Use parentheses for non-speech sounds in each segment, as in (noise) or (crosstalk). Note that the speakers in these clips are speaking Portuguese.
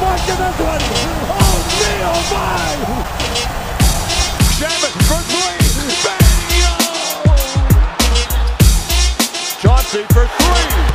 mark in this one. Oh, me, oh my! Shaman for three. Bingo! Chauncey for three.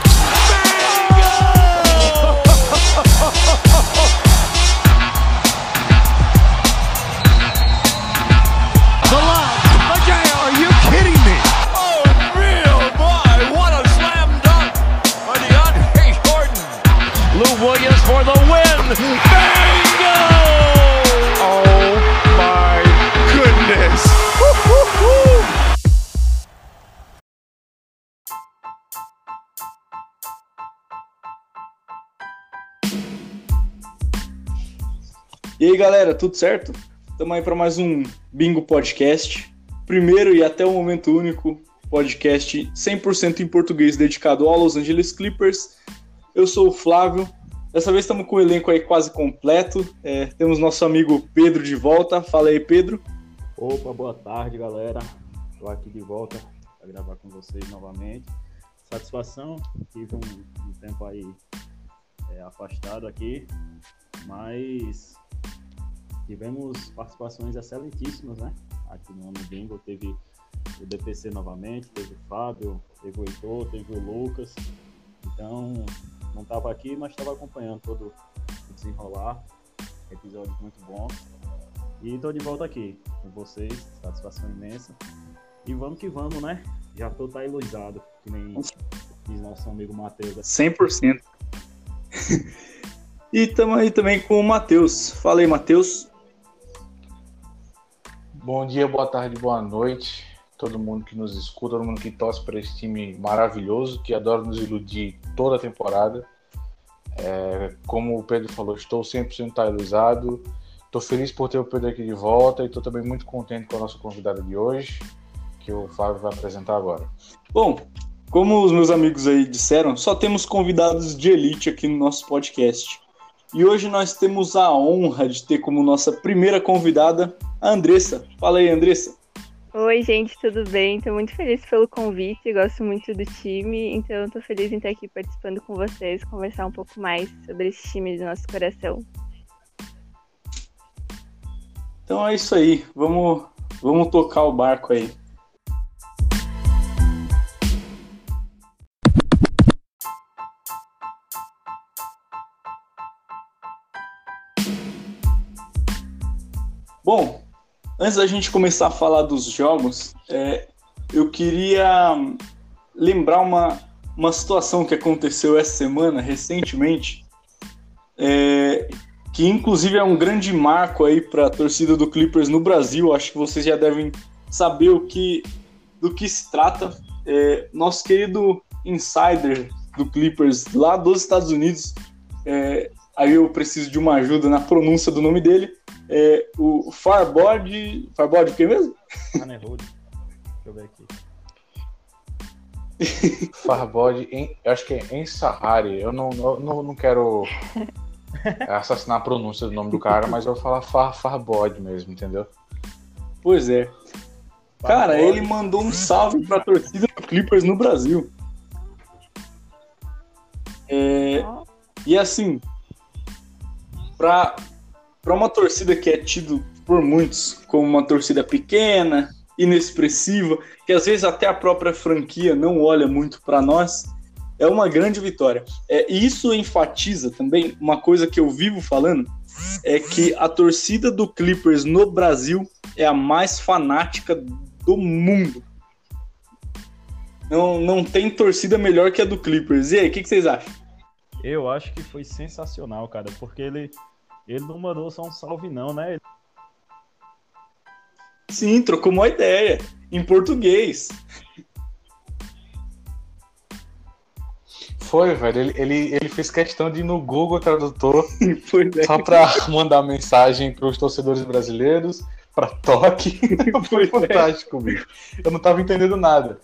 E aí, galera, tudo certo? Estamos aí para mais um Bingo Podcast. Primeiro e até o momento único podcast 100% em português dedicado ao Los Angeles Clippers. Eu sou o Flávio. Dessa vez estamos com o elenco aí quase completo. É, temos nosso amigo Pedro de volta. Fala aí, Pedro. Opa, boa tarde, galera. Estou aqui de volta para gravar com vocês novamente. Satisfação, tive um, um tempo aí é, afastado aqui, mas tivemos participações excelentíssimas, né? Aqui no ano bingo teve o DPC novamente, teve o Fábio, teve o Heitor, teve o Lucas. Então, não estava aqui, mas estava acompanhando todo o desenrolar. Episódios muito bons. E estou de volta aqui com vocês, satisfação imensa. E vamos que vamos, né? Já tô tá ilusado, que nem diz nosso amigo Matheus. 100%. (laughs) e estamos aí também com o Matheus. Fala aí, Matheus. Bom dia, boa tarde, boa noite. Todo mundo que nos escuta, todo mundo que torce para esse time maravilhoso, que adora nos iludir toda a temporada. É, como o Pedro falou, estou 100% ilusado. Estou feliz por ter o Pedro aqui de volta e estou também muito contente com a nossa convidada de hoje, que o Flávio vai apresentar agora. Bom, como os meus amigos aí disseram, só temos convidados de elite aqui no nosso podcast. E hoje nós temos a honra de ter como nossa primeira convidada a Andressa. Fala aí, Andressa. Oi, gente, tudo bem? Estou muito feliz pelo convite, gosto muito do time, então estou feliz em estar aqui participando com vocês, conversar um pouco mais sobre esse time do nosso coração. Então é isso aí, vamos, vamos tocar o barco aí. Bom, antes da gente começar a falar dos jogos, é, eu queria lembrar uma, uma situação que aconteceu essa semana, recentemente, é, que inclusive é um grande marco aí para a torcida do Clippers no Brasil. Acho que vocês já devem saber o que, do que se trata. É, nosso querido insider do Clippers lá dos Estados Unidos, é, aí eu preciso de uma ajuda na pronúncia do nome dele. É, o Farbod. Farbod o que mesmo? Deixa eu ver aqui. (laughs) Farbod, em, eu acho que é em Sahari. Eu não, não, não, não quero (laughs) assassinar a pronúncia do nome do cara, mas eu vou falar Far, Farbod mesmo, entendeu? Pois é. Cara, ele mandou um salve pra torcida do Clippers no Brasil. É, e assim, pra, pra uma torcida que é tido por muitos como uma torcida pequena, inexpressiva, que às vezes até a própria franquia não olha muito para nós, é uma grande vitória. É, e isso enfatiza também uma coisa que eu vivo falando, é que a torcida do Clippers no Brasil é a mais fanática do mundo. Não, não tem torcida melhor que a do Clippers. E aí, o que, que vocês acham? Eu acho que foi sensacional, cara, porque ele, ele não mandou só um salve, não, né? Sim, trocou uma ideia em português. Foi, velho. Ele, ele, ele fez questão de ir no Google Tradutor (laughs) Pois é. só pra mandar mensagem pros torcedores brasileiros, pra toque. (laughs) Foi é. fantástico, bicho. Eu não tava entendendo nada.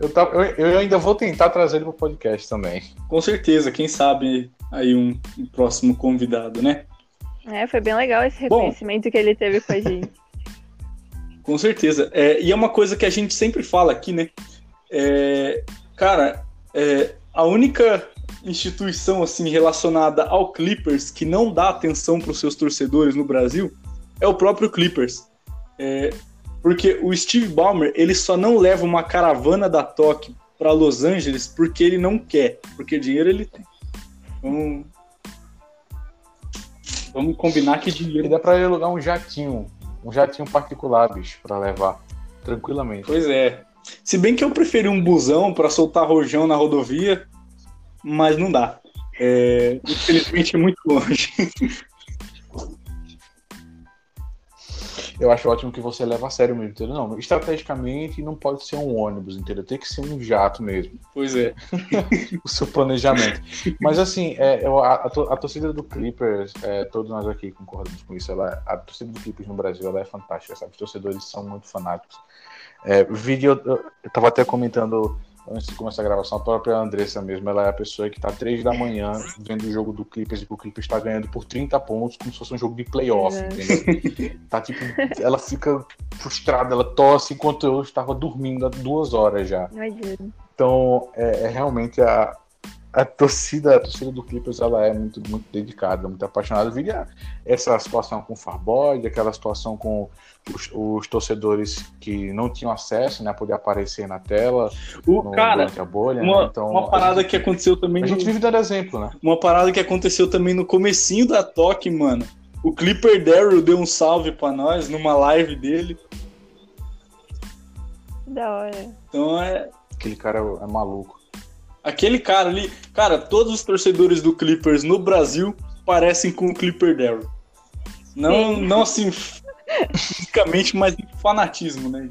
Eu, tava, eu, eu ainda vou tentar trazer ele pro podcast também. Com certeza, quem sabe aí um, um próximo convidado, né? É, foi bem legal esse Bom. reconhecimento que ele teve com a gente. (laughs) Com certeza. É, e é uma coisa que a gente sempre fala aqui, né? É, cara, é, a única instituição assim relacionada ao Clippers que não dá atenção para os seus torcedores no Brasil é o próprio Clippers. É, porque o Steve Ballmer ele só não leva uma caravana da Tóquio para Los Angeles porque ele não quer, porque dinheiro ele tem. Então, vamos combinar que dinheiro. E dá para ele alugar um jatinho, um jatinho particular, bicho, para levar tranquilamente. Pois é. Se bem que eu preferi um busão para soltar rojão na rodovia, mas não dá. É, infelizmente é muito longe. (laughs) Eu acho ótimo que você leva a sério mesmo, entendeu? Não, estrategicamente não pode ser um ônibus, entendeu? Tem que ser um jato mesmo. Pois é. (laughs) o seu planejamento. Mas assim, é, a, a, torcida do Clippers, é, todos nós aqui concordamos com isso, ela, a torcida do Clippers no Brasil ela é fantástica, sabe? Os torcedores são muito fanáticos. É, vídeo, eu, eu tava até comentando antes de começar a gravação, a própria Andressa mesmo, ela é a pessoa que tá três da manhã vendo o jogo do Clippers e que o Clippers está ganhando por 30 pontos, como se fosse um jogo de playoff, é. entendeu? tá tipo, ela fica frustrada, ela tosse enquanto eu estava dormindo há duas horas já. Então, é, é realmente a, a torcida, a torcida do Clippers ela é muito, muito dedicada, muito apaixonada. Via essa situação com o Farboy, aquela situação com os, os, torcedores que não tinham acesso, né, a poder aparecer na tela, o no, cara, durante a bolha. Uma, né? então, uma parada gente, que aconteceu também. A no, gente vive dando exemplo, né? Uma parada que aconteceu também no comecinho da Toque, mano. O Clipper Daryl deu um salve para nós numa live dele. Da hora. Então é. Aquele cara é, é maluco. Aquele cara ali, cara, todos os torcedores do Clippers no Brasil parecem com o Clipper Daryl. Não, não assim fisicamente, mas em fanatismo, né?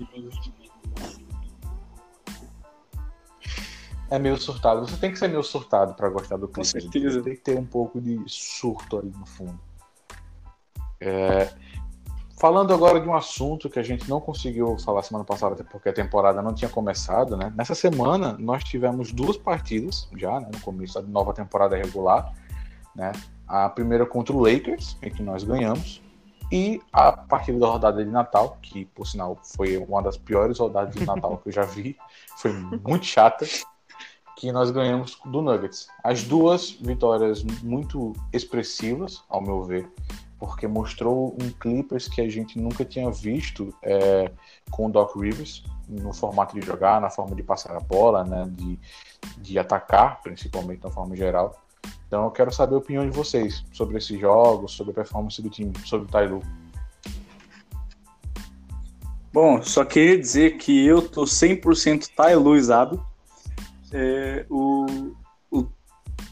É meio surtado. Você tem que ser meio surtado para gostar do Clippers. Com certeza. Tem que ter um pouco de surto ali no fundo. É, Falando agora de um assunto que a gente não conseguiu falar semana passada, até porque a temporada não tinha começado, né? Nessa semana nós tivemos duas partidas já, né, no começo da nova temporada regular, né? A primeira contra o Lakers, em que nós ganhamos, e a partida da rodada de Natal, que por sinal foi uma das piores rodadas de Natal que eu já vi, (laughs) foi muito chata, que nós ganhamos do Nuggets. As duas vitórias muito expressivas, ao meu ver porque mostrou um Clippers que a gente nunca tinha visto é, com o Doc Rivers no formato de jogar, na forma de passar a bola, né, de, de atacar, principalmente na forma geral. Então eu quero saber a opinião de vocês sobre esses jogos, sobre a performance do time, sobre o Tailu. Bom, só queria dizer que eu tô 100% Tailuizado. É, o, o,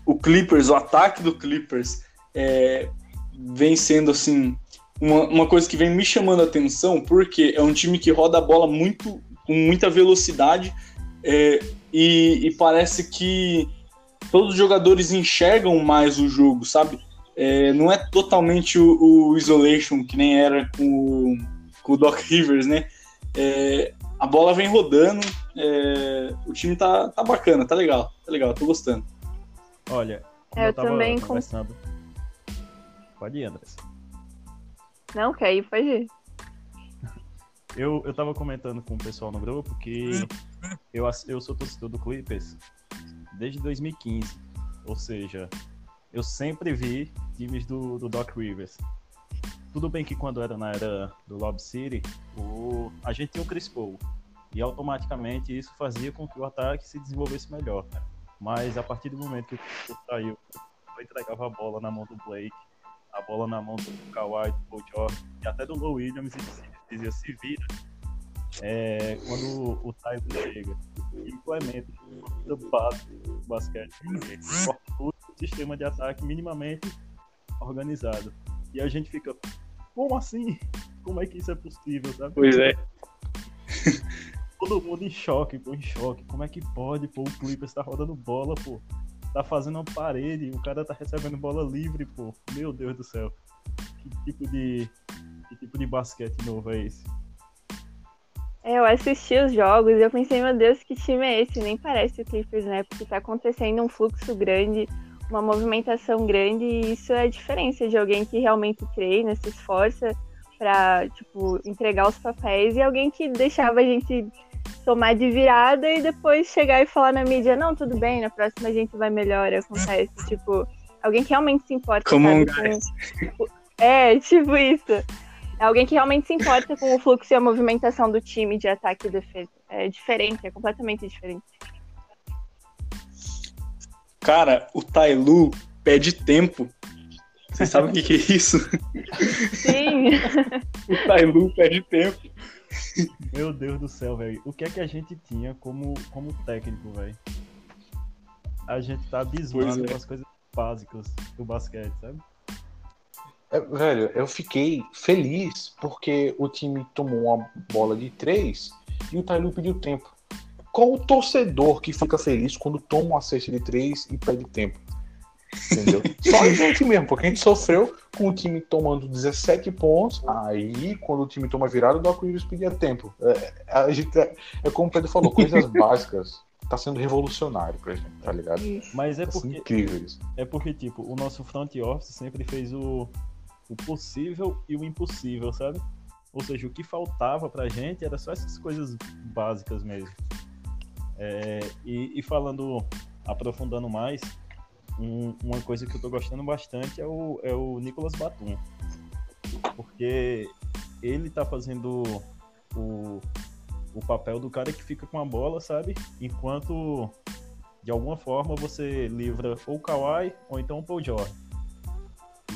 o Clippers, o ataque do Clippers é, vem sendo assim uma, uma coisa que vem me chamando a atenção, porque é um time que roda a bola muito com muita velocidade é, e, e, parece que todos os jogadores enxergam mais o jogo, sabe? É, não é totalmente o, o, isolation que nem era com o, com o Doc Rivers, né? É, a bola vem rodando, é, o time tá, tá bacana, tá legal, tá legal, tô gostando. Olha, eu, eu também conversando, Pode ir, Andrés. Não, quer ir, pode ir. Eu, eu tava comentando com o pessoal no grupo que eu, eu sou torcedor do Clippers desde 2015. Ou seja, eu sempre vi times do, do Doc Rivers. Tudo bem que quando era na era do Lob City, o, a gente tinha o Chris Paul. E automaticamente isso fazia com que o ataque se desenvolvesse melhor. Mas a partir do momento que o Chris Paul saiu, eu entregava a bola na mão do Blake, a bola na mão do Kawhi, do Paul George e até do Low Williams e dizia se vira. É, quando o Tyler chega e implementa o básico do basquete, o sistema de ataque minimamente organizado. E a gente fica, como assim? Como é que isso é possível, sabe? Pois é. Todo mundo em choque, pô, em choque. Como é que pode, pô, o Clippers tá rodando bola, pô tá fazendo uma parede, o cara tá recebendo bola livre, pô. Meu Deus do céu. Que tipo de, que tipo de basquete novo é esse? É, eu assisti os jogos e eu pensei, meu Deus, que time é esse? Nem parece o Clippers, né? Porque tá acontecendo um fluxo grande, uma movimentação grande, e isso é a diferença de alguém que realmente treina, se esforça pra, tipo, entregar os papéis e alguém que deixava a gente tomar de virada e depois chegar e falar na mídia, não, tudo bem, na próxima a gente vai melhor, acontece. Tipo, alguém que realmente se importa. Como sabe, um com- (laughs) É, tipo isso. Alguém que realmente se importa com o fluxo e a movimentação do time de ataque e defesa. É diferente, é completamente diferente. Cara, o Tailu pede tempo. Vocês sabem o que, que é isso? Sim. (laughs) O Tailu pede tempo. Meu Deus do céu, velho. O que é que a gente tinha como, como técnico, velho? A gente tá abismado Pois é. com as coisas básicas do basquete, sabe? É, velho, eu fiquei feliz porque o time tomou uma bola de três e o Tailu pediu tempo. Qual o torcedor que fica feliz quando toma uma cesta de três e pede tempo? Entendeu? Só a gente mesmo, porque a gente sofreu com o time tomando 17 pontos. Aí, quando o time toma virada, o Doc Rivers pedia tempo. É, a gente, é, é como o Pedro falou, coisas (laughs) básicas. Tá sendo revolucionário pra gente, tá ligado? Mas é Tá porque, incrível isso. é porque, tipo, o nosso front office sempre fez o, o possível e o impossível, sabe? Ou seja, o que faltava pra gente era só essas coisas básicas mesmo. É, e, e falando, aprofundando mais, um- uma coisa que eu tô gostando bastante é o, é o Nicolas Batum. Porque ele tá fazendo o, o papel do cara que fica com a bola, sabe? Enquanto de alguma forma você livra ou o Kawhi ou então o Paul George.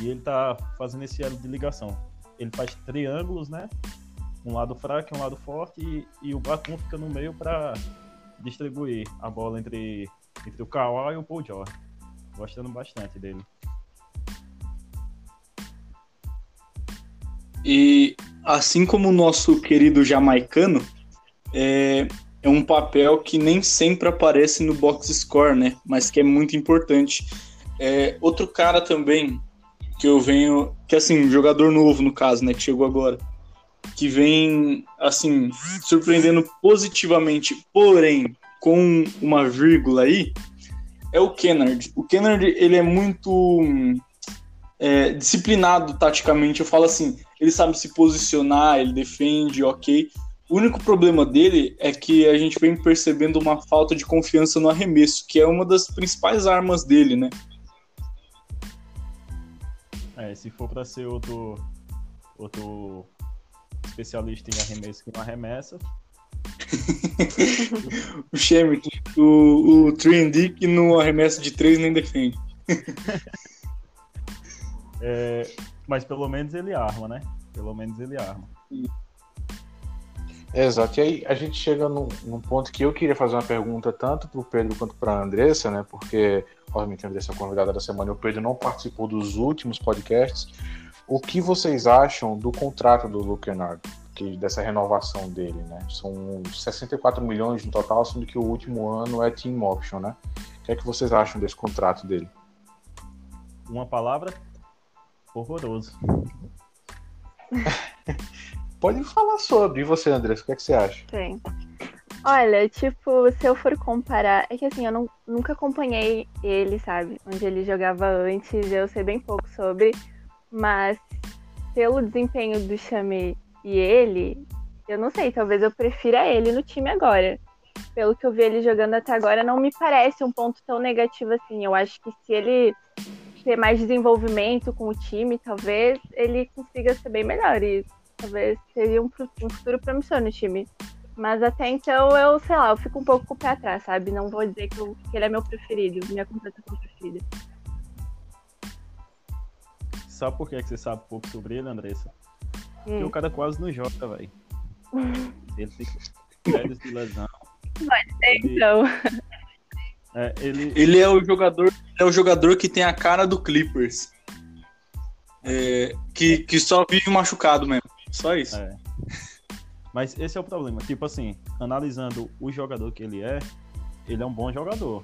E ele tá fazendo esse elo de ligação. Ele faz triângulos, né? Um lado fraco e um lado forte e, e o Batum fica no meio para distribuir a bola entre, entre o Kawhi e o Paul George. Gostando bastante dele. E assim como o nosso querido jamaicano, é, é um papel que nem sempre aparece no box score, né? Mas que é muito importante. É, outro cara também que eu venho, que assim, jogador novo no caso, né? Que chegou agora, que vem assim surpreendendo positivamente, porém com uma vírgula aí, é o Kennard. O Kennard ele é muito é, disciplinado taticamente. Eu falo assim, ele sabe se posicionar, ele defende, ok. O único problema dele é que a gente vem percebendo uma falta de confiança no arremesso, que é uma das principais armas dele, né? É, se for para ser outro, outro especialista em arremesso que não arremessa, (laughs) O Shemet, o, o Trendy que no arremesso de três nem defende. (laughs) é, mas pelo menos ele arma, né? Pelo menos ele arma. Exato, e aí a gente chega num, num ponto que eu queria fazer uma pergunta tanto para o Pedro quanto para a Andressa, né? Porque, obviamente, a Andressa é convidada da semana e o Pedro não participou dos últimos podcasts. O que vocês acham do contrato do Luke Kennard, que, dessa renovação dele, né? São 64 milhões no total, sendo que o último ano é team option, né? O que é que vocês acham desse contrato dele? Uma palavra? Horroroso. (laughs) Pode falar sobre. E você, Andressa, o que é que você acha? Sim. Olha, tipo, se eu for comparar, é que assim, eu não, nunca acompanhei ele, sabe? Onde ele jogava antes, eu sei bem pouco sobre, mas pelo desempenho do Chame e ele, eu não sei, talvez eu prefira ele no time agora. Pelo que eu vi ele jogando até agora, não me parece um ponto tão negativo assim. Eu acho que se ele ter mais desenvolvimento com o time, talvez ele consiga ser bem melhor. E talvez seria um, um futuro promissor no time. Mas até então eu, sei lá, eu fico um pouco com o pé atrás, sabe? Não vou dizer que, eu- que ele é meu preferido, minha contratação preferida. Sabe por que você sabe pouco sobre ele, Andressa? Porque Hum. o cara quase não joga, velho. Ele fica férias de lesão. Ele, Então, é, ele, Ele é o jogador, ele é o jogador que tem a cara do Clippers. É, que, que só vive machucado mesmo. Só isso. É. Mas esse é o problema. Tipo assim, analisando o jogador que ele é, ele é um bom jogador.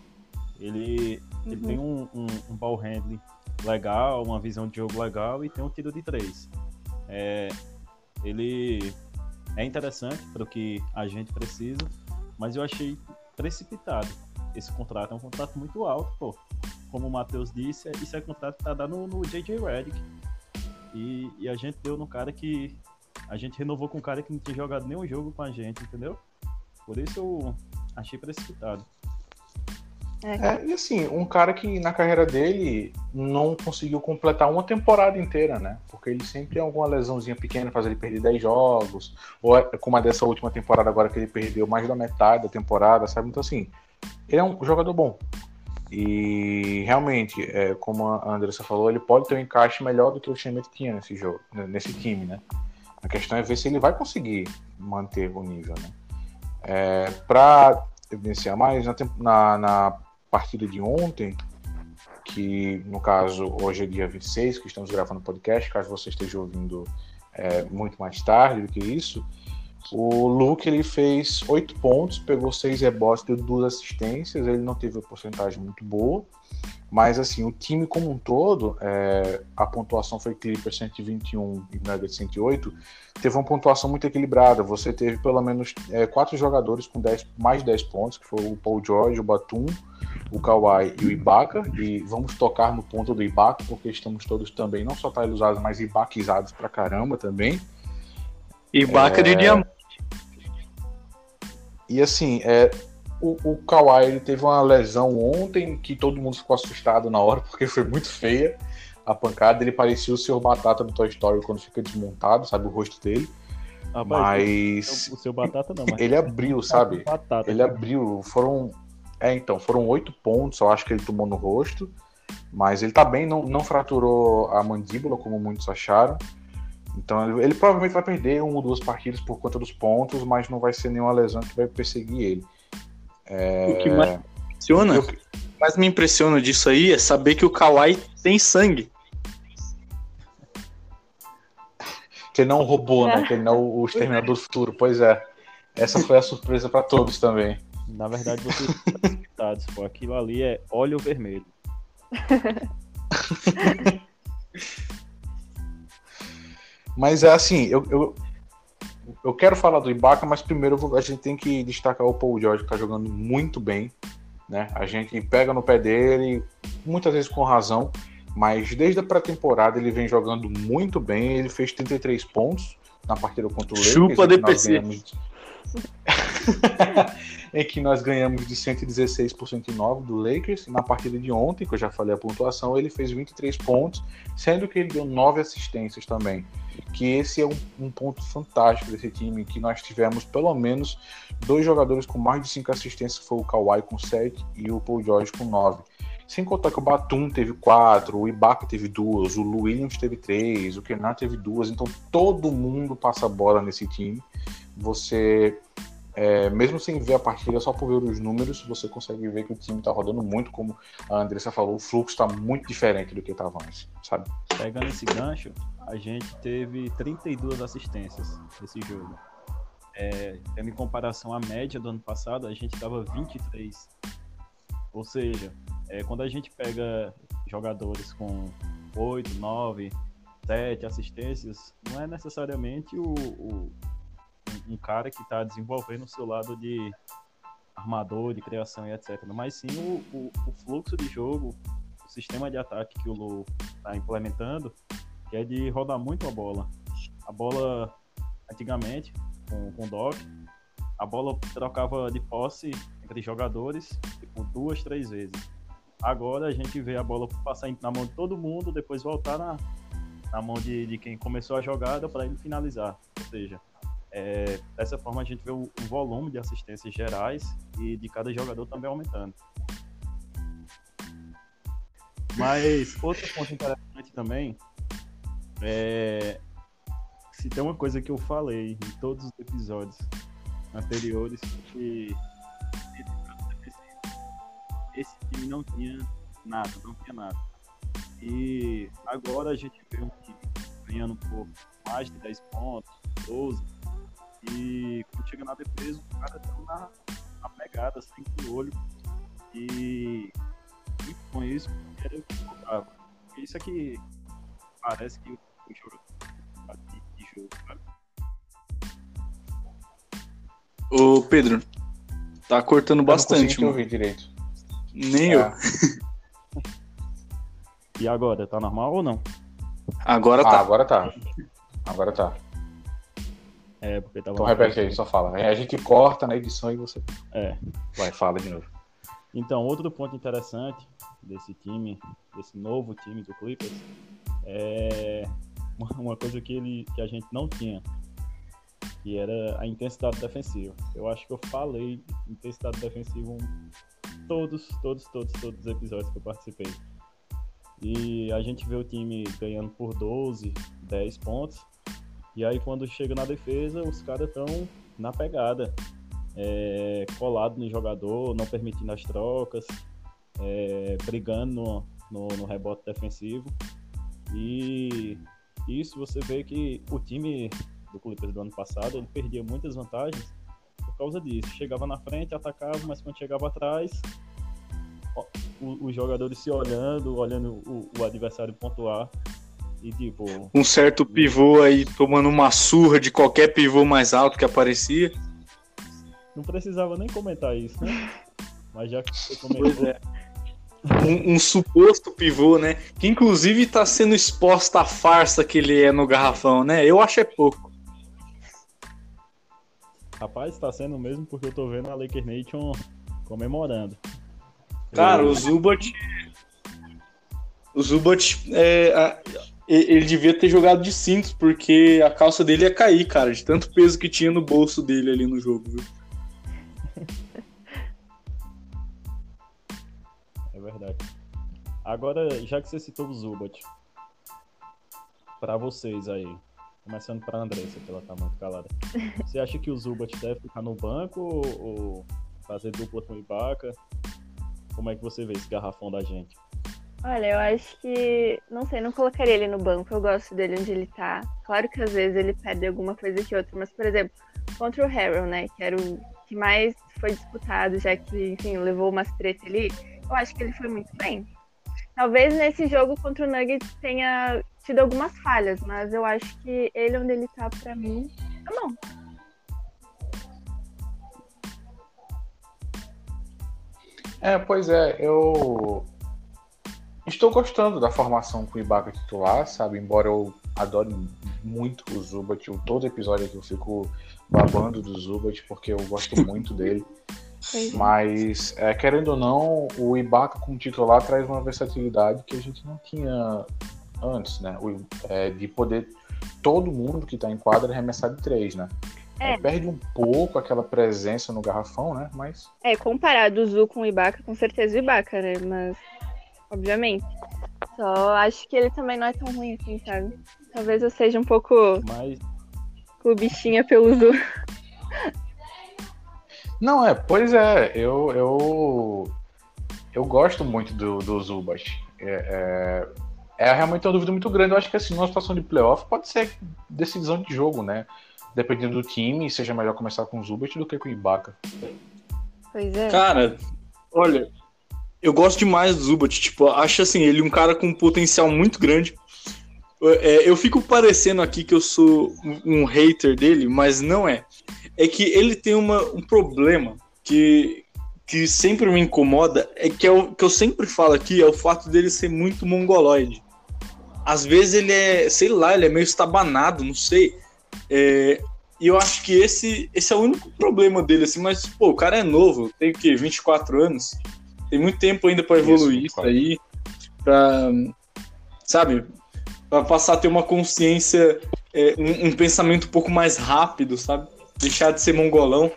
Ele, ele Uhum. tem um, um, um ball handling legal, uma visão de jogo legal e tem um tiro de três. É, ele é interessante para o que a gente precisa, mas eu achei precipitado. Esse contrato é um contrato muito alto, pô. Como o Matheus disse, isso é contrato que tá dando no JJ Redick. E, e a gente deu no cara que. A gente renovou com um cara que não tinha jogado nenhum jogo com a gente, entendeu? Por isso eu achei precipitado. É, e assim, um cara que na carreira dele não conseguiu completar uma temporada inteira, né? Porque ele sempre tem alguma lesãozinha pequena, faz ele perder 10 jogos, ou é como a dessa última temporada agora que ele perdeu mais da metade da temporada, sabe? Então assim, ele é um jogador bom. E realmente, é, como a Andressa falou, ele pode ter um encaixe melhor do que o Schmidt tinha nesse jogo, nesse time, né? A questão é ver se ele vai conseguir manter o nível, né? É, para evidenciar mais, na, na partida de ontem, que no caso hoje é dia 26, que estamos gravando o podcast, caso você esteja ouvindo é, muito mais tarde do que isso, o Luke ele fez oito pontos, pegou seis rebotes, deu duas assistências. Ele não teve uma porcentagem muito boa, mas assim o time como um todo, é, a pontuação foi Clippers 121 e Nuggets 108, teve uma pontuação muito equilibrada. Você teve pelo menos é, quatro jogadores com 10, mais de 10 pontos, que foi o Paul George, o Batum, o Kawhi e o Ibaka. E vamos tocar no ponto do Ibaka, porque estamos todos também não só tailusados, mas ibaquizados pra caramba também. Ibaka é... de diamante. E assim, é, o, o Kawhi ele teve uma lesão ontem que todo mundo ficou assustado na hora, (laughs) porque foi muito feia a pancada. Ele parecia o seu Batata do Toy Story quando fica desmontado, sabe? O rosto dele. Ah, mas. O seu Batata não, mas. Ele abriu, sabe? Batata, ele abriu. Foram. É, então, foram oito pontos, eu acho que ele tomou no rosto. Mas ele tá bem, não, não fraturou a mandíbula, como muitos acharam. Então ele, ele, provavelmente vai perder uma ou duas partidas por conta dos pontos, mas não vai ser nenhuma lesão que vai perseguir ele. É... O que mais me impressiona, Eu... mais me impressiona disso aí é saber que o Kawhi tem sangue. Que ele não roubou, né? É. Que ele não o exterminador do futuro. Pois é. Essa foi a surpresa para todos também. Na verdade, vocês estão Aquilo ali é óleo vermelho. (laughs) Mas é assim, eu, eu, eu quero falar do Ibaka, mas primeiro a gente tem que destacar o Paul George, que tá jogando muito bem. Né? A gente pega no pé dele, muitas vezes com razão, mas desde a pré-temporada ele vem jogando muito bem. Ele fez 33 pontos na partida contra o Lakers. Chupa DPC. Em (laughs) que nós ganhamos de 116 por 109 do Lakers. Na partida de ontem, que eu já falei a pontuação, ele fez 23 pontos, sendo que ele deu 9 assistências também. Que esse é um, um ponto fantástico desse time, que nós tivemos pelo menos dois jogadores com mais de 5 assistências, que foi o Kawhi com 7 e o Paul George com 9. Sem contar que o Batum teve quatro, o Ibaka teve duas, o Williams teve três, o Kenan teve duas, então todo mundo passa bola nesse time. Você é, mesmo sem ver a partida, só por ver os números, você consegue ver que o time está rodando muito, como a Andressa falou, o fluxo está muito diferente do que estava antes, sabe? Pegando esse gancho, a gente teve 32 assistências nesse jogo. É, em comparação à média do ano passado, a gente estava 23. Ou seja, é, quando a gente pega jogadores com 8, 9, 7 assistências, não é necessariamente o, o um cara que está desenvolvendo o seu lado de armador, de criação e etc. Mas sim o, o, o fluxo de jogo, o sistema de ataque que o Lu está implementando, que é de rodar muito a bola. A bola, antigamente, com, com o Doc, a bola trocava de posse entre jogadores tipo, duas, três vezes. Agora a gente vê a bola passar na mão de todo mundo, depois voltar na, na mão de, de quem começou a jogada para ele finalizar. Ou seja, é, dessa forma, a gente vê o, o, volume de assistências gerais e de cada jogador também aumentando. Mas outro ponto interessante também é se tem uma coisa que eu falei em todos os episódios anteriores que esse time não tinha nada, não tinha nada. E agora a gente vê um time ganhando por mais de 10 pontos, 12, e quando chega na defesa, o cara tá na, na pegada, assim, com o olho. E muito com isso, era o que. Isso aqui parece que o jogo de jogo, sabe? Ô Pedro, tá cortando eu bastante. Não ouvir direito. Nem é. eu. (laughs) e agora, tá normal ou não? Agora Ah, tá. agora tá. Agora tá. É, porque tava. Então repete aí, só fala. Aí A gente corta na edição e você É. vai, fala de novo. Então, outro ponto interessante desse time, desse novo time do Clippers, é uma- coisa que, ele, que a gente não tinha, que era a intensidade defensiva. Eu acho que eu falei de intensidade defensiva em todos, todos, todos, todos os episódios que eu participei. E a gente vê o time ganhando por 12, 10 pontos, e aí quando chega na defesa, os caras estão na pegada é, colado no jogador, não permitindo as trocas, é, brigando no, no, no rebote defensivo. E isso você vê que o time do Clippers do ano passado ele perdia muitas vantagens por causa disso. Chegava na frente, atacava, mas quando chegava atrás, os jogadores se olhando, olhando o, o adversário pontuar. E tipo, Um certo pivô aí tomando uma surra de qualquer pivô mais alto que aparecia. não precisava nem comentar isso, né? Mas já que você (laughs) comentou, Um, um suposto pivô, né? Que inclusive tá sendo exposta a farsa que ele é no garrafão, né? Eu acho é pouco. Rapaz, tá sendo mesmo porque eu tô vendo a Laker Nation comemorando. Cara, Eu- o Zubat. O Zubat, é, a- ele devia ter jogado de cintos, porque a calça dele ia cair, cara, de tanto peso que tinha no bolso dele ali no jogo, viu? É verdade. Agora, já que você citou o Zubat, pra vocês aí, começando pra Andressa, que ela tá muito calada. (laughs) Você acha que o Zubat deve ficar no banco ou, ou fazer dupla com o Ibaka? Como é que você vê esse garrafão da gente? Olha, eu acho que. Não sei, não colocaria ele no banco. Eu gosto dele onde ele tá. Claro que às vezes ele perde alguma coisa que outra, mas, por exemplo, contra o Harrell, né? Que era o que mais foi disputado, já que, enfim, levou umas treta ali. Eu acho que ele foi muito bem. Talvez nesse jogo contra o Nuggets tenha tido algumas falhas, mas eu acho que ele onde ele tá, pra mim, tá bom. É, pois é, eu estou gostando da formação com o Ibaka titular, sabe? Embora eu adore muito o Zubat, eu- todo episódio aqui eu fico babando do Zubat porque eu gosto (laughs) muito dele. É. Mas, é, querendo ou não, o Ibaka como titular traz uma versatilidade que a gente não tinha antes, né? O- é, de poder todo mundo que está em quadra arremessar de três, né? É. É, perde um pouco aquela presença no garrafão, né? Mas É, comparado o Zu com o Ibaka, com certeza o Ibaka, né? Mas, obviamente. Só acho que ele também não é tão ruim assim, sabe? Talvez eu seja um pouco Mas clubichinha pelo Zu. Não, é, pois é, eu eu, eu gosto muito do, do Zubat. É, é, é realmente uma dúvida muito grande. Eu acho que assim, numa situação de playoff pode ser decisão de jogo, né? Dependendo do time, seja melhor começar com o Zubat do que com o Ibaka. Pois é. Cara, olha, eu gosto demais do Zubat, tipo, acho assim, ele um cara com um potencial muito grande. É, eu fico parecendo aqui que eu sou um, um hater dele, mas não é. É que ele tem uma, um problema que, que sempre me incomoda, é que, é o, que eu sempre falo aqui, é o fato dele ser muito mongoloide. Às vezes ele é, sei lá, ele é meio estabanado, não sei. É, e eu acho que esse, esse é o único problema dele, assim, mas, pô, o cara é novo, tem o quê? 24 anos? Tem muito tempo ainda pra Isso, evoluir isso 24. aí, pra, sabe, pra passar a ter uma consciência, é, um, um pensamento um pouco mais rápido, sabe? Deixar de ser mongolão.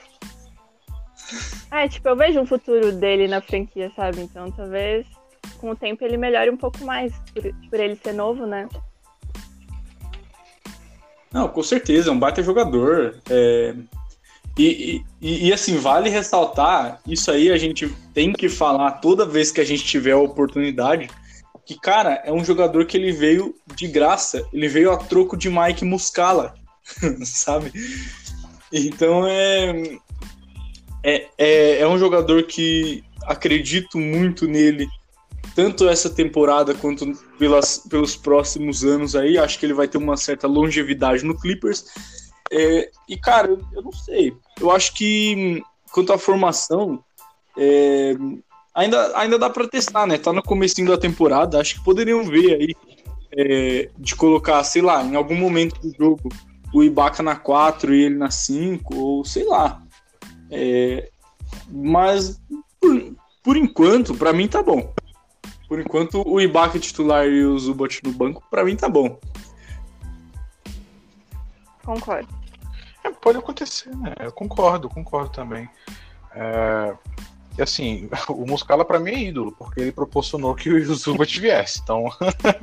É, tipo, eu vejo um futuro dele na franquia, sabe? Então talvez com o tempo ele melhore um pouco mais, por, por ele ser novo, né? Não, com certeza, é um baita jogador. é, E, e, e, assim, vale ressaltar, isso aí a gente tem que falar toda vez que a gente tiver a oportunidade, que, cara, é um jogador que ele veio de graça, ele veio a troco de Mike Muscala, (laughs) sabe? Então é, é, é, é um jogador que acredito muito nele, tanto essa temporada quanto pelas, pelos próximos anos aí. Acho que ele vai ter uma certa longevidade no Clippers. É, e, cara, eu, eu não sei. Eu acho que quanto à formação, é, ainda, ainda dá para testar, né? Tá no comecinho da temporada. Acho que poderiam ver aí é, de colocar, sei lá, em algum momento do jogo, o Ibaka na 4 e ele na 5, ou sei lá. É, mas, por, por enquanto, para mim tá bom. Por enquanto, o Ibaka titular e o Zubat no banco, para mim tá bom. Concordo. É, pode acontecer, né? Eu concordo, concordo também. É, e assim, (laughs) o Muscala para mim é ídolo, porque ele proporcionou que o Zubat viesse. Então,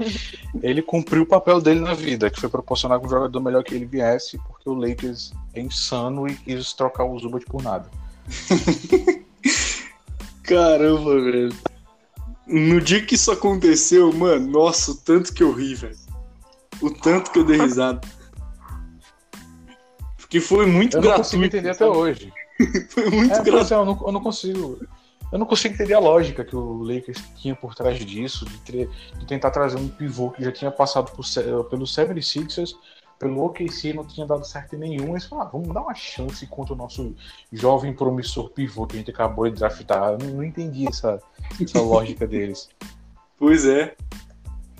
(laughs) ele cumpriu o papel dele na vida, que foi proporcionar que um jogador melhor que ele viesse, porque o Lakers é insano e quis trocar o Zubat por nada. (laughs) Caramba, velho. No dia que isso aconteceu, mano, nossa, o tanto que eu ri, velho. O tanto que eu dei risada. Porque foi muito eu não gratuito. consigo entender até hoje. (laughs) foi muito É, gratuito. eu, não, eu não consigo. Eu não consigo entender a lógica que o Lakers tinha por trás disso, de, ter- de tentar trazer um pivô que já tinha passado por, pelo 76ers, pelo OKC, não tinha dado certo em nenhum. Eles falaram, ah, vamos dar uma chance contra o nosso jovem promissor pivô que a gente acabou de draftar. Eu não, não entendi essa, essa lógica deles. (laughs) Pois é.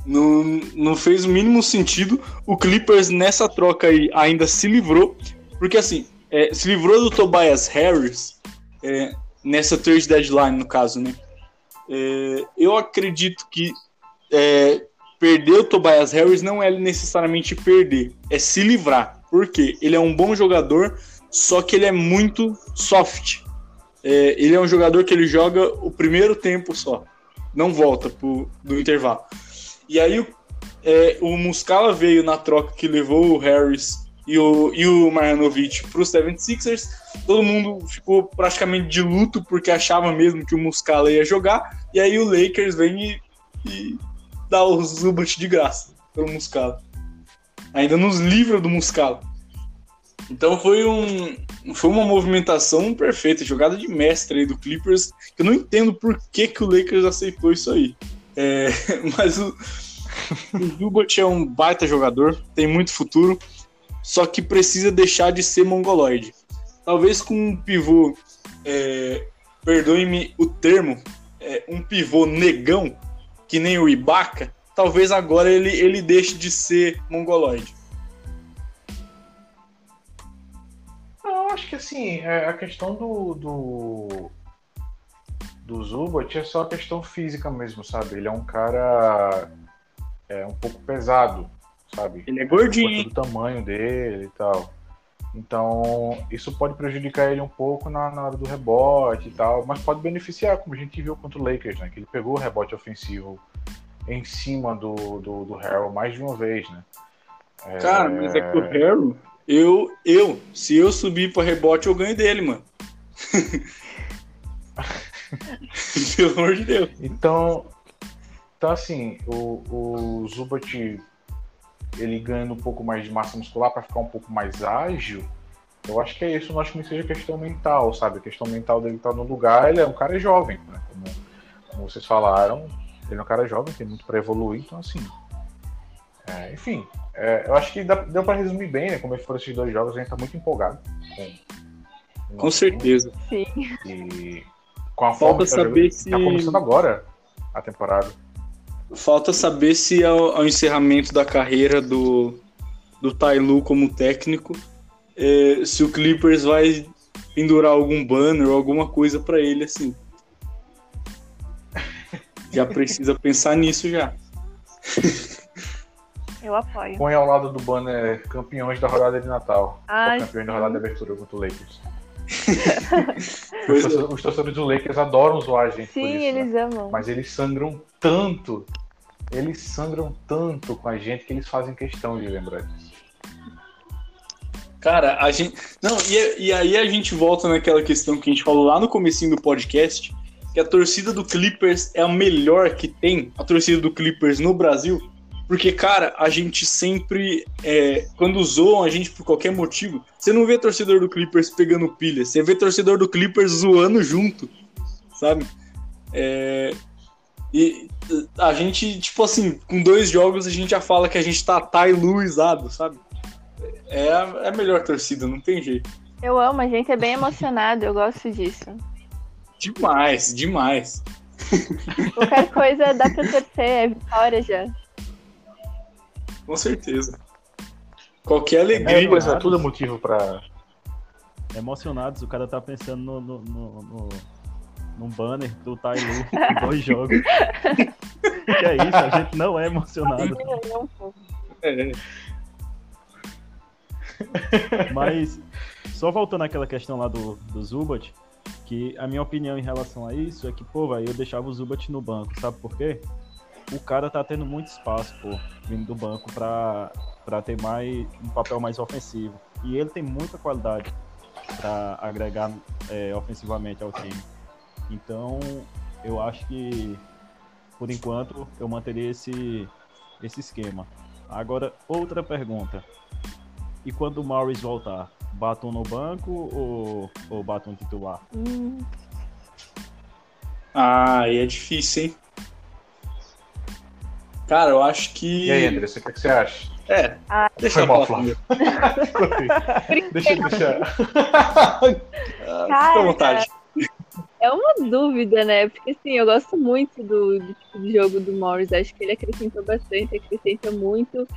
Não, não fez o mínimo sentido. O Clippers nessa troca aí ainda se livrou. Porque assim, é, se livrou do Tobias Harris é, nessa trade deadline, no caso, né? É, eu acredito que é, perder o Tobias Harris não é necessariamente perder, é se livrar. Por quê? Ele é um bom jogador, só que ele é muito soft. É, ele é um jogador que ele joga o primeiro tempo só não volta pro, do intervalo. E aí o, é, o Muscala veio na troca que levou o Harris e o, e o Marjanovic para os 76ers. Todo mundo ficou praticamente de luto porque achava mesmo que o Muscala ia jogar. E aí o Lakers vem e, e dá o Zubat de graça pelo Muscala. Ainda nos livra do Muscala. Então foi, um, foi uma movimentação perfeita, jogada de mestre aí do Clippers. que Eu não entendo por que, que o Lakers aceitou isso aí. É, (laughs) mas o, o Zubat é um baita jogador, tem muito futuro, só que precisa deixar de ser mongoloide. Talvez com um pivô, é, perdoe-me o termo, é, um pivô negão, que nem o Ibaka, talvez agora ele, ele deixe de ser mongoloide. Não, acho que assim, é, a questão do, do, do Zubat é só a questão física mesmo, sabe? Ele é um cara é, um pouco pesado, sabe? Ele é gordinho, do tamanho dele e tal. Então, isso pode prejudicar ele um pouco na, na hora do rebote e tal, mas pode beneficiar, como a gente viu contra o Lakers, né? Que ele pegou o rebote ofensivo em cima do, do, do Harrell mais de uma vez, né? É, Cara, mas é que o Harry, eu, eu, se eu subir pra rebote, eu ganho dele, mano. (laughs) Pelo amor de Deus. Então, então assim, o, o Zubat ele ganhando um pouco mais de massa muscular para ficar um pouco mais ágil, eu acho que é isso. Eu não acho que não seja questão mental, sabe? A questão mental dele tá no lugar, ele é um cara jovem, né? Como, como vocês falaram, ele é um cara jovem, tem muito para evoluir, então assim. é, enfim, é, eu acho que dá- deu para resumir bem, né? Como é que foram esses dois jogos, a gente tá muito empolgado. Com, Com certeza. Sim. E com a Falta forma que tá saber jogando- se- tá começando agora a temporada. Falta saber se ao, ao encerramento da carreira do, do Tailu como técnico, é, se o Clippers vai pendurar algum banner ou alguma coisa pra ele assim. Já precisa (laughs) pensar nisso já. Eu apoio. Põe ao lado do banner campeões da rodada de Natal. Ai, campeões da rodada de abertura contra o Lakers. (laughs) Os, é. torcedores, do Lakers adoram zoar a gente por Sim, isso. né? eles amam. Mas eles sangram tanto. Eles sangram tanto com a gente que eles fazem questão de lembrar disso. Cara, a gente. Não, e, e aí a gente volta naquela questão que a gente falou lá no comecinho do podcast, que a torcida do Clippers é a melhor que tem, a torcida do Clippers no Brasil. Porque, cara, a gente sempre. é, quando zoam a gente por qualquer motivo, você não vê torcedor do Clippers pegando pilha, você vê torcedor do Clippers zoando junto, sabe? É, e a gente, tipo assim, com dois jogos a gente já fala que a gente tá tailuizado, sabe? É a, é a melhor torcida, não tem jeito. Eu amo, a gente é bem emocionado, eu gosto disso. Demais, demais. Qualquer coisa dá pra torcer, é vitória já. Com certeza. Qualquer É, alegria. é, tudo é motivo pra. Emocionados, o cara tá pensando no, no, no, no, num banner do Tai Lu (laughs) em dois jogos. que é isso, a gente não é emocionado. É. Mas, só voltando àquela questão lá do, do Zubat, que a minha opinião em relação a isso é que, pô, velho, eu deixava o Zubat no banco, sabe por quê? O cara tá tendo muito espaço, pô, vindo do banco pra, pra ter mais um papel mais ofensivo. E ele tem muita qualidade pra agregar é, ofensivamente ao time. Então, eu acho que, por enquanto, eu manteria esse, esse esquema. Agora, outra pergunta. E quando o Morris voltar, Batum no banco ou, ou Batum titular? Hum, Ah, aí é difícil, hein? Cara, eu acho que. E aí, Andressa, o que, é que você acha? É. Ah. Deixa eu Foi mal, falar Flávio. (laughs) (laughs) deixa, deixa. (laughs) Ah, Fica à vontade. É uma dúvida, né? Porque assim, eu gosto muito do, do tipo de jogo do Morris. Acho que ele acrescentou bastante, acrescenta muito.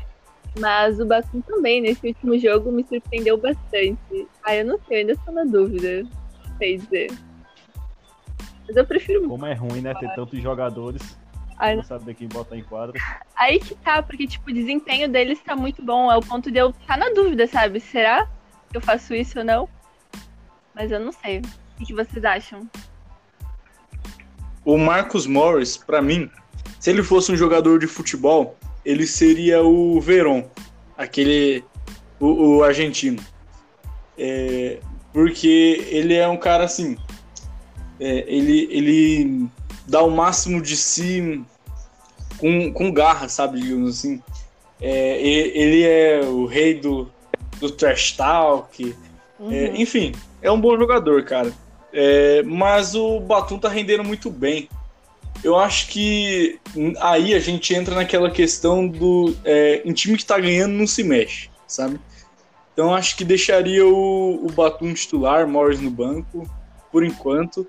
Mas o Batum também, nesse último jogo, me surpreendeu bastante. Ah, eu não sei, eu ainda estou na dúvida. Não sei dizer. Mas eu prefiro. Como é ruim, né? Ter tantos jogadores, Ai, não saber quem botar em quadra. Aí que tá, porque tipo, o desempenho deles tá muito bom. É o ponto de eu estar na dúvida, sabe? Será que eu faço isso ou não? Mas eu não sei. O que vocês acham? O Marcus Morris, pra mim, se ele fosse um jogador de futebol, ele seria o Veron, aquele. o, o argentino. É, porque ele é um cara assim. é, ele, ele dá o máximo de si com, com garra, sabe? Digamos assim. É, ele é o rei do, do trash talk. É, enfim, é um bom jogador, cara. É, mas o Batum tá rendendo muito bem. Eu acho que aí a gente entra naquela questão do. É, time que tá ganhando não se mexe, sabe? Então acho que deixaria o, o Batum titular, Morris no banco, por enquanto.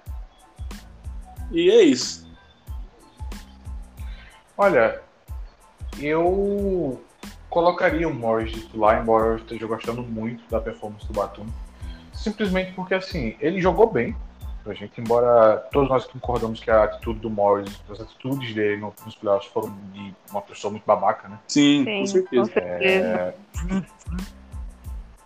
E é isso. Olha, eu colocaria o Morris titular, embora eu esteja gostando muito da performance do Batum. Simplesmente porque, assim, ele jogou bem pra gente, embora todos nós concordamos que a atitude do Morris, as atitudes dele no- nos playoffs foram de uma pessoa muito babaca, né? Sim, Sim, com certeza. com certeza. É,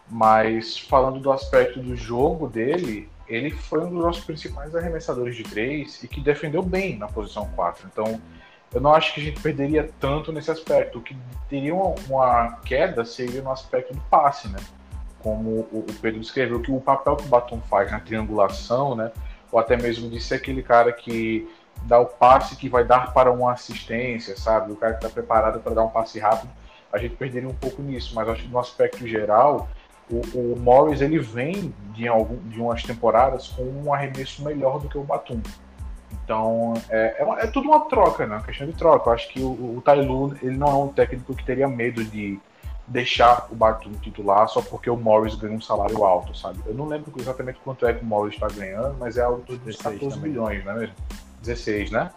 Mas falando do aspecto do jogo dele, ele foi um dos nossos principais arremessadores de três e que defendeu bem na posição 4. Então, eu não acho que a gente perderia tanto nesse aspecto. O que teria uma, uma queda seria no aspecto do passe, né? Como o, Pedro descreveu, que o papel que o Batum faz na triangulação, né? Ou até mesmo de ser aquele cara que dá o passe que vai dar para uma assistência, sabe? O cara que está preparado para dar um passe rápido. A gente perderia um pouco nisso, mas acho que no aspecto geral, o, o Morris ele vem de, algum, de umas temporadas com um arremesso melhor do que o Batum. Então é, é, uma- é tudo uma troca, né? Uma questão de troca. Eu acho que o, o Tai Lu, ele não é um técnico que teria medo de deixar o Batum titular só porque o Morris ganha um salário alto, sabe? Eu não lembro exatamente quanto é que o Morris está ganhando, mas é algo de 16 14 também. milhões, não é mesmo? 16, né?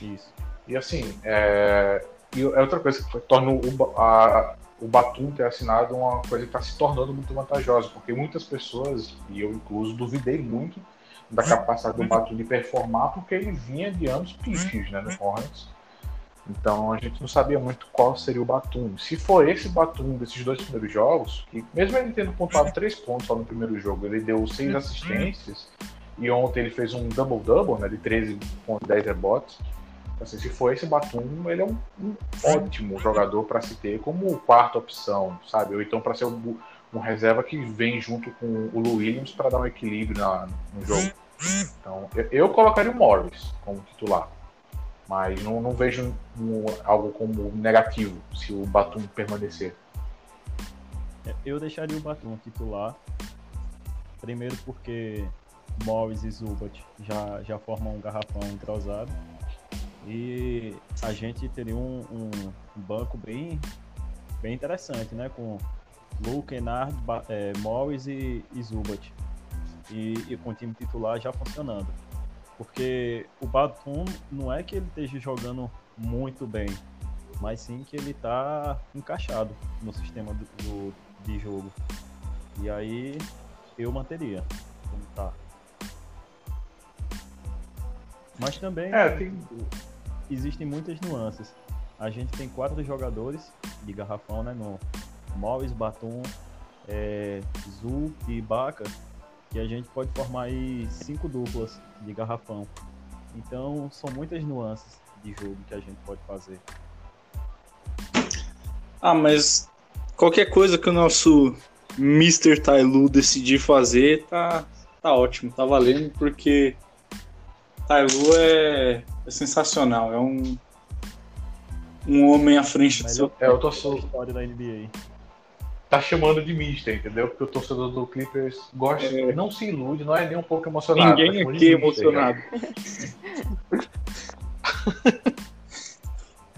Isso. E assim, é, e é outra coisa que torna o, a- o Batum ter assinado uma coisa que está se tornando muito vantajosa, porque muitas pessoas, e eu incluso, duvidei muito da capacidade do Batum de performar, porque ele vinha de anos pífios né, no Hornets. Então a gente não sabia muito qual seria o Batum. Se for esse Batum desses dois primeiros jogos, que mesmo ele tendo pontuado três pontos só no primeiro jogo, ele deu seis assistências, e ontem ele fez um double-double, né, de 13 pontos, 10 rebotes. Assim, se for esse Batum, ele é um, um ótimo jogador para se ter como quarta opção, sabe? Ou então para ser um, um reserva que vem junto com o Lou Williams para dar um equilíbrio na- no jogo. Então, eu, eu colocaria o Morris como titular, mas não, não vejo um- algo como negativo se o Batum permanecer. É, Eu deixaria o Batum titular. Primeiro porque Morris e Zubat já, já formam um garrafão entrosado. E a gente teria um, um- banco bem, bem interessante, né? Com Luke, Kennard, Ba- é, Morris e, e Zubat. E, e com o time titular já funcionando. Porque o Batum não é que ele esteja jogando muito bem, mas sim que ele tá encaixado no sistema do, do- de jogo. E aí eu manteria como tá. Mas também É, tem- existem muitas nuances. A gente tem quatro jogadores de garrafão, né? No Morris, Batum, é, Zul e Ibaka, que a gente pode formar aí cinco duplas de garrafão. Então são muitas nuances de jogo que a gente pode fazer. Ah, mas qualquer coisa que o nosso Mr. Tailu decidir fazer, tá, tá ótimo, tá valendo, porque Tailu é, é sensacional, é um, um homem à frente do seu. É, eu tô só- história da NBA. Tá chamando de mister, entendeu? Porque o torcedor do Clippers gosta, É. não se ilude, não é nem um pouco emocionado. Ninguém tá aqui é emocionado. (laughs)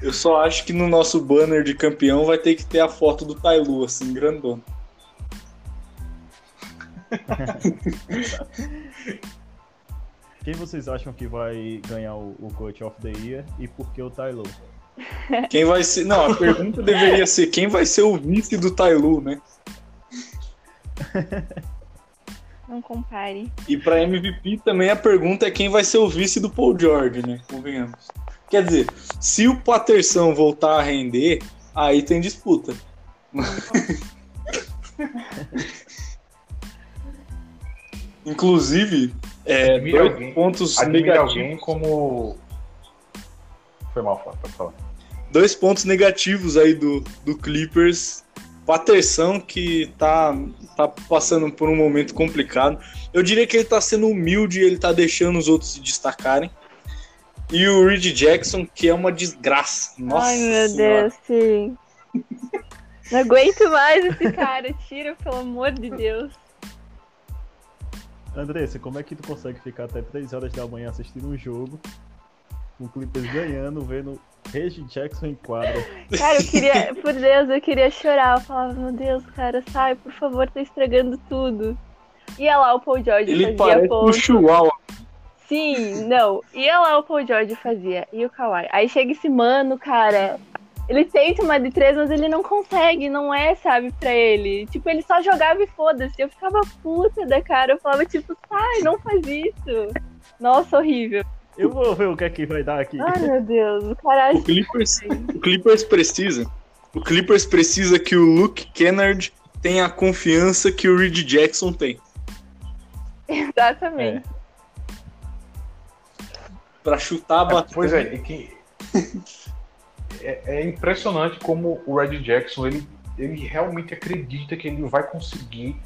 Eu só acho que no nosso banner de campeão vai ter que ter a foto do Tailu, assim, grandona. Quem vocês acham que vai ganhar o, o Coach of the Year e por que o Tylo? Quem vai ser. Não, a pergunta deveria ser quem vai ser o vice do Tailu, né? (laughs) Não compare. E pra MVP também a pergunta é quem vai ser o vice do Paul George, né? Convenhamos. Quer dizer, se o Paterson voltar a render, aí tem disputa. (laughs) Inclusive, é, dois alguém- pontos Admira negativos. alguém como. Foi mal, pode falar. Dois pontos negativos aí do, do Clippers. Paterson, que tá, tá passando por um momento complicado. Eu diria que ele tá sendo humilde, ele tá deixando os outros se destacarem. E o Reed Jackson, que é uma desgraça. Nossa Ai, meu Senhora. Deus, sim. (laughs) Não aguento mais esse cara. Tira, pelo amor de Deus. Andressa, como é que tu consegue ficar até 3 horas da manhã assistindo um jogo, com o Clippers ganhando, vendo Reggie Jackson em quadra? Cara, eu queria, por Deus, eu queria chorar. Eu falava, meu Deus, cara, sai, por favor, tá estragando tudo. Ia lá o Paul George Ele fazia parece um post. Chihuahua. Sim, não. Ia lá o Paul George fazia. E o Kawhi. Aí chega esse mano, cara. Ele tenta uma de três, mas ele não consegue, não é, sabe, pra ele. Tipo, ele só jogava e foda-se. Eu ficava puta da cara. Eu falava, tipo, sai, não faz isso. Nossa, horrível. Eu vou ver o que é que vai dar aqui. Ai, meu Deus. O cara O Clippers, o Clippers precisa. O Clippers precisa que o Luke Kennard tenha a confiança que o Reed Jackson tem. Exatamente. Pra chutar, É, bater. pois é, e que é, é impressionante como o Red Jackson ele, ele realmente acredita que ele vai conseguir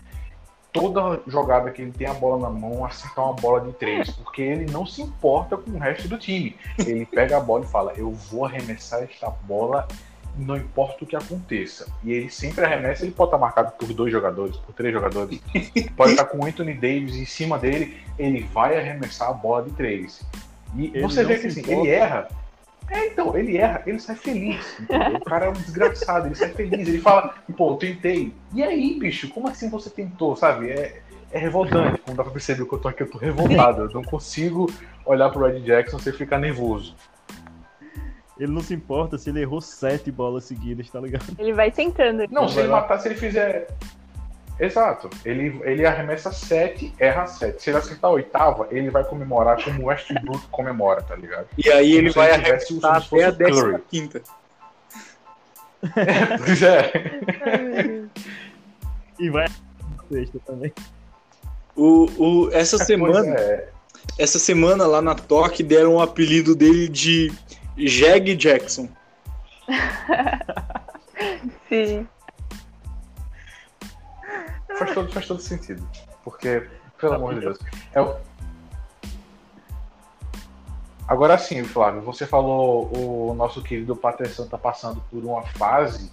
toda jogada que ele tem a bola na mão acertar uma bola de três, porque ele não se importa com o resto do time. Ele pega a bola e fala: Eu vou arremessar esta bola, não importa o que aconteça. E ele sempre arremessa. Ele pode estar marcado por dois jogadores, por três jogadores, pode estar com o Anthony Davis em cima dele. Ele vai arremessar a bola de três. E Ele você vê que assim, ele erra. É, então, ele erra, ele sai feliz. entendeu? O cara é um desgraçado, ele sai feliz. Ele fala, pô, eu tentei. E aí, bicho, como assim você tentou, sabe? É, é revoltante, como dá pra perceber que eu tô aqui, eu tô revoltado. Eu não consigo olhar pro Red Jackson sem ficar nervoso. Ele não se importa se ele errou sete bolas seguidas, tá ligado? Ele vai tentando. Não, Não se ele lá. matar, se ele fizer. Exato. Ele, ele arremessa 7, erra 7. Se ele acertar a oitava, ele vai comemorar como o Westbrook comemora, tá ligado? E aí ele vai arremessar até a décima quinta. Pois é. Meu Deus. E vai sexta também. O, o, essa Pois semana, é. essa semana lá na Toque deram o apelido dele de Jeg Jackson. (laughs) Sim. Faz todo, faz todo sentido. Porque, pelo amor de Deus. É o... Agora sim, Flávio, você falou o nosso querido Patterson tá passando por uma fase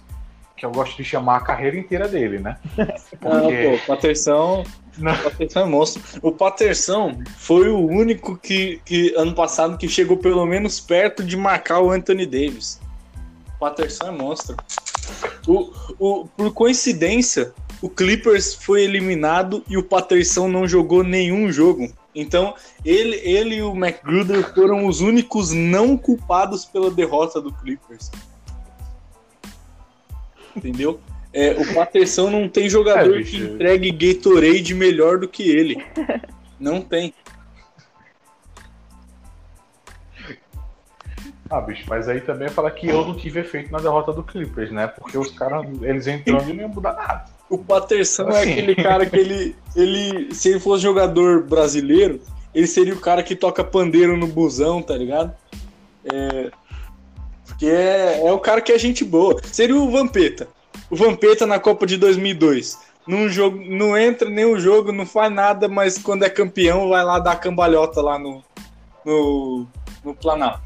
que eu gosto de chamar a carreira inteira dele, né? (laughs) Ah, pô, o Paterson, Não. o Paterson é monstro. O Paterson foi o único que, que ano passado que chegou pelo menos perto de marcar o Anthony Davis. O Paterson é monstro. O, o, por coincidência, o Clippers foi eliminado e o Paterson não jogou nenhum jogo. Então, ele, ele e o McGruder foram os únicos não culpados pela derrota do Clippers. entendeu? É, o Paterson não tem jogador É, que entregue Gatorade melhor do que ele. Não tem. Ah, bicho, mas aí também fala que eu não tive efeito na derrota do Clippers, né? Porque os caras, eles entrando e não ia mudar nada. O Paterson é Assim. aquele cara que ele, ele. Se ele fosse jogador brasileiro, ele seria o cara que toca pandeiro no busão, tá ligado? É, porque é, é o cara que é gente boa. Seria o Vampeta. O Vampeta na Copa de 2002. Num jogo, não entra nenhum jogo, não faz nada, mas quando é campeão vai lá dar cambalhota lá no, no, no Planalto.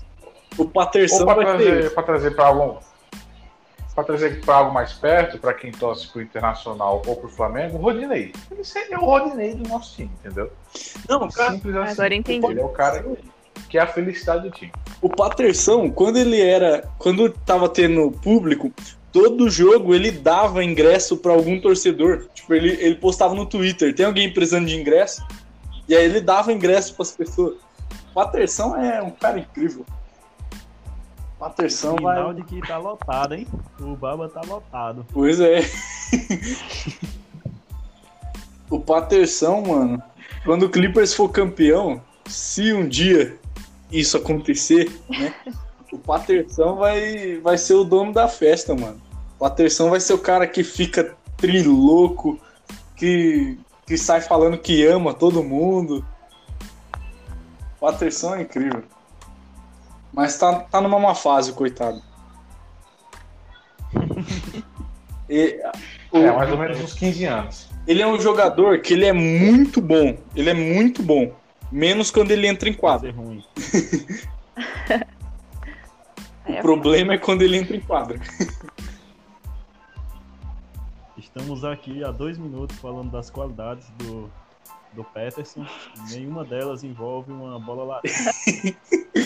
O Paterson Ou pra vai ter trazer, isso. pra trazer pra algo. Pra trazer pra algo mais perto, pra quem torce pro Internacional ou pro Flamengo, o Rodinei. Ele seria o Rodinei do nosso time, entendeu? Não, cara, Simples assim. Agora entendi. Ele é o cara que é a felicidade do time. O Paterson, quando ele era. Quando tava tendo público, todo jogo ele dava ingresso pra algum torcedor. Tipo, ele, ele postava no Twitter: tem alguém precisando de ingresso? E aí ele dava ingresso pras pessoas. O Paterson é um cara incrível. O Paterson vai. de que tá lotado, hein? O Baba tá lotado. Pois é. o Paterson, mano, quando o Clippers for campeão, se um dia isso acontecer, né? O Paterson vai, vai ser o dono da festa, mano. O Paterson vai ser o cara que fica trilouco, que, que sai falando que ama todo mundo. O Paterson é incrível. Mas tá, tá numa má fase, coitado. (laughs) E, o- É, mais ou menos uns 15 anos. ele é um jogador que ele é muito bom. Ele é muito bom. Menos quando ele entra em quadra. ser ruim. (laughs) É, O problema é quando ele entra em quadra. Estamos aqui há dois minutos falando das qualidades do, do Peterson. Nenhuma delas envolve uma bola laranja. (laughs)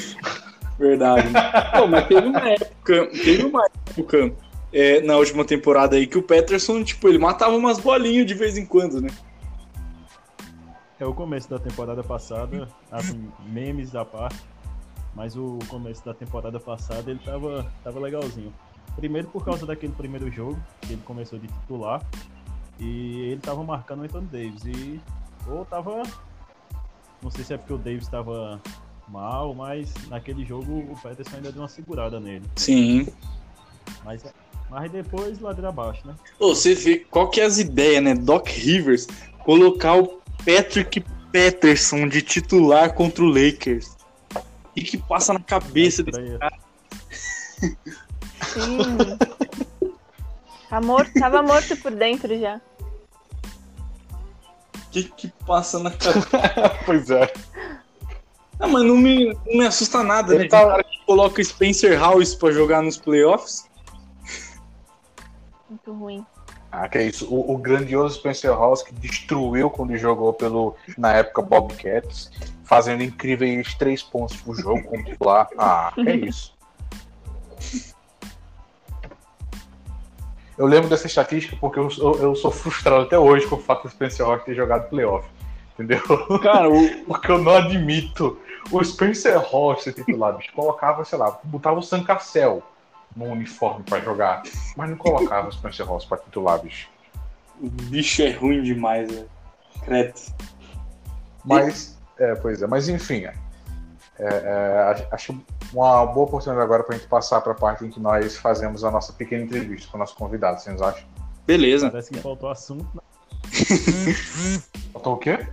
Verdade. (laughs) Pô, mas teve uma época, teve uma época é, na última temporada aí que o Peterson, tipo, ele matava umas bolinhas de vez em quando, né? É o começo da temporada passada, assim, memes da parte, mas o começo da temporada passada ele tava, tava legalzinho. Primeiro por causa daquele primeiro jogo, que ele começou de titular, e ele tava marcando o Anthony Davis, e ou tava, não sei se é porque o Davis tava mal, mas naquele jogo o Peterson ainda deu uma segurada nele. Sim. Mas, mas depois ladeira abaixo, né? Ô, você vê qual que é as ideias, né? Doc Rivers colocar o Patrick Peterson de titular contra o Lakers. E que passa na cabeça desse Estreia. Sim. Tá morto, tava morto por dentro já. que, que passa na cabeça. (laughs) Pois é. Não, mas não me, não me assusta nada, Ele né? tá- Tem cara que coloca Spencer House pra jogar nos playoffs. Muito ruim. Ah, que é isso. O, o grandioso Spencer House que destruiu quando jogou pelo, na época, Bobcats, fazendo incríveis três pontos por jogo como titular. (laughs) Ah, que é isso. Eu lembro dessa estatística porque eu, sou- eu sou frustrado até hoje com o fato do Spencer House ter jogado playoff. Entendeu? (laughs) Cara, o, Porque eu não admito. O Spencer ser titular, bicho, colocava, sei lá, botava o Sam Cassell no uniforme pra jogar, mas não colocava o Spencer House pra titular, bicho. o bicho é ruim demais, velho. Credo. Mas, é, pois é, mas enfim, é, é, acho- acho uma boa oportunidade agora pra gente passar pra parte em que nós fazemos a nossa pequena entrevista com o nosso convidado, vocês acham? Beleza. Parece que faltou assunto, né? Faltou o quê?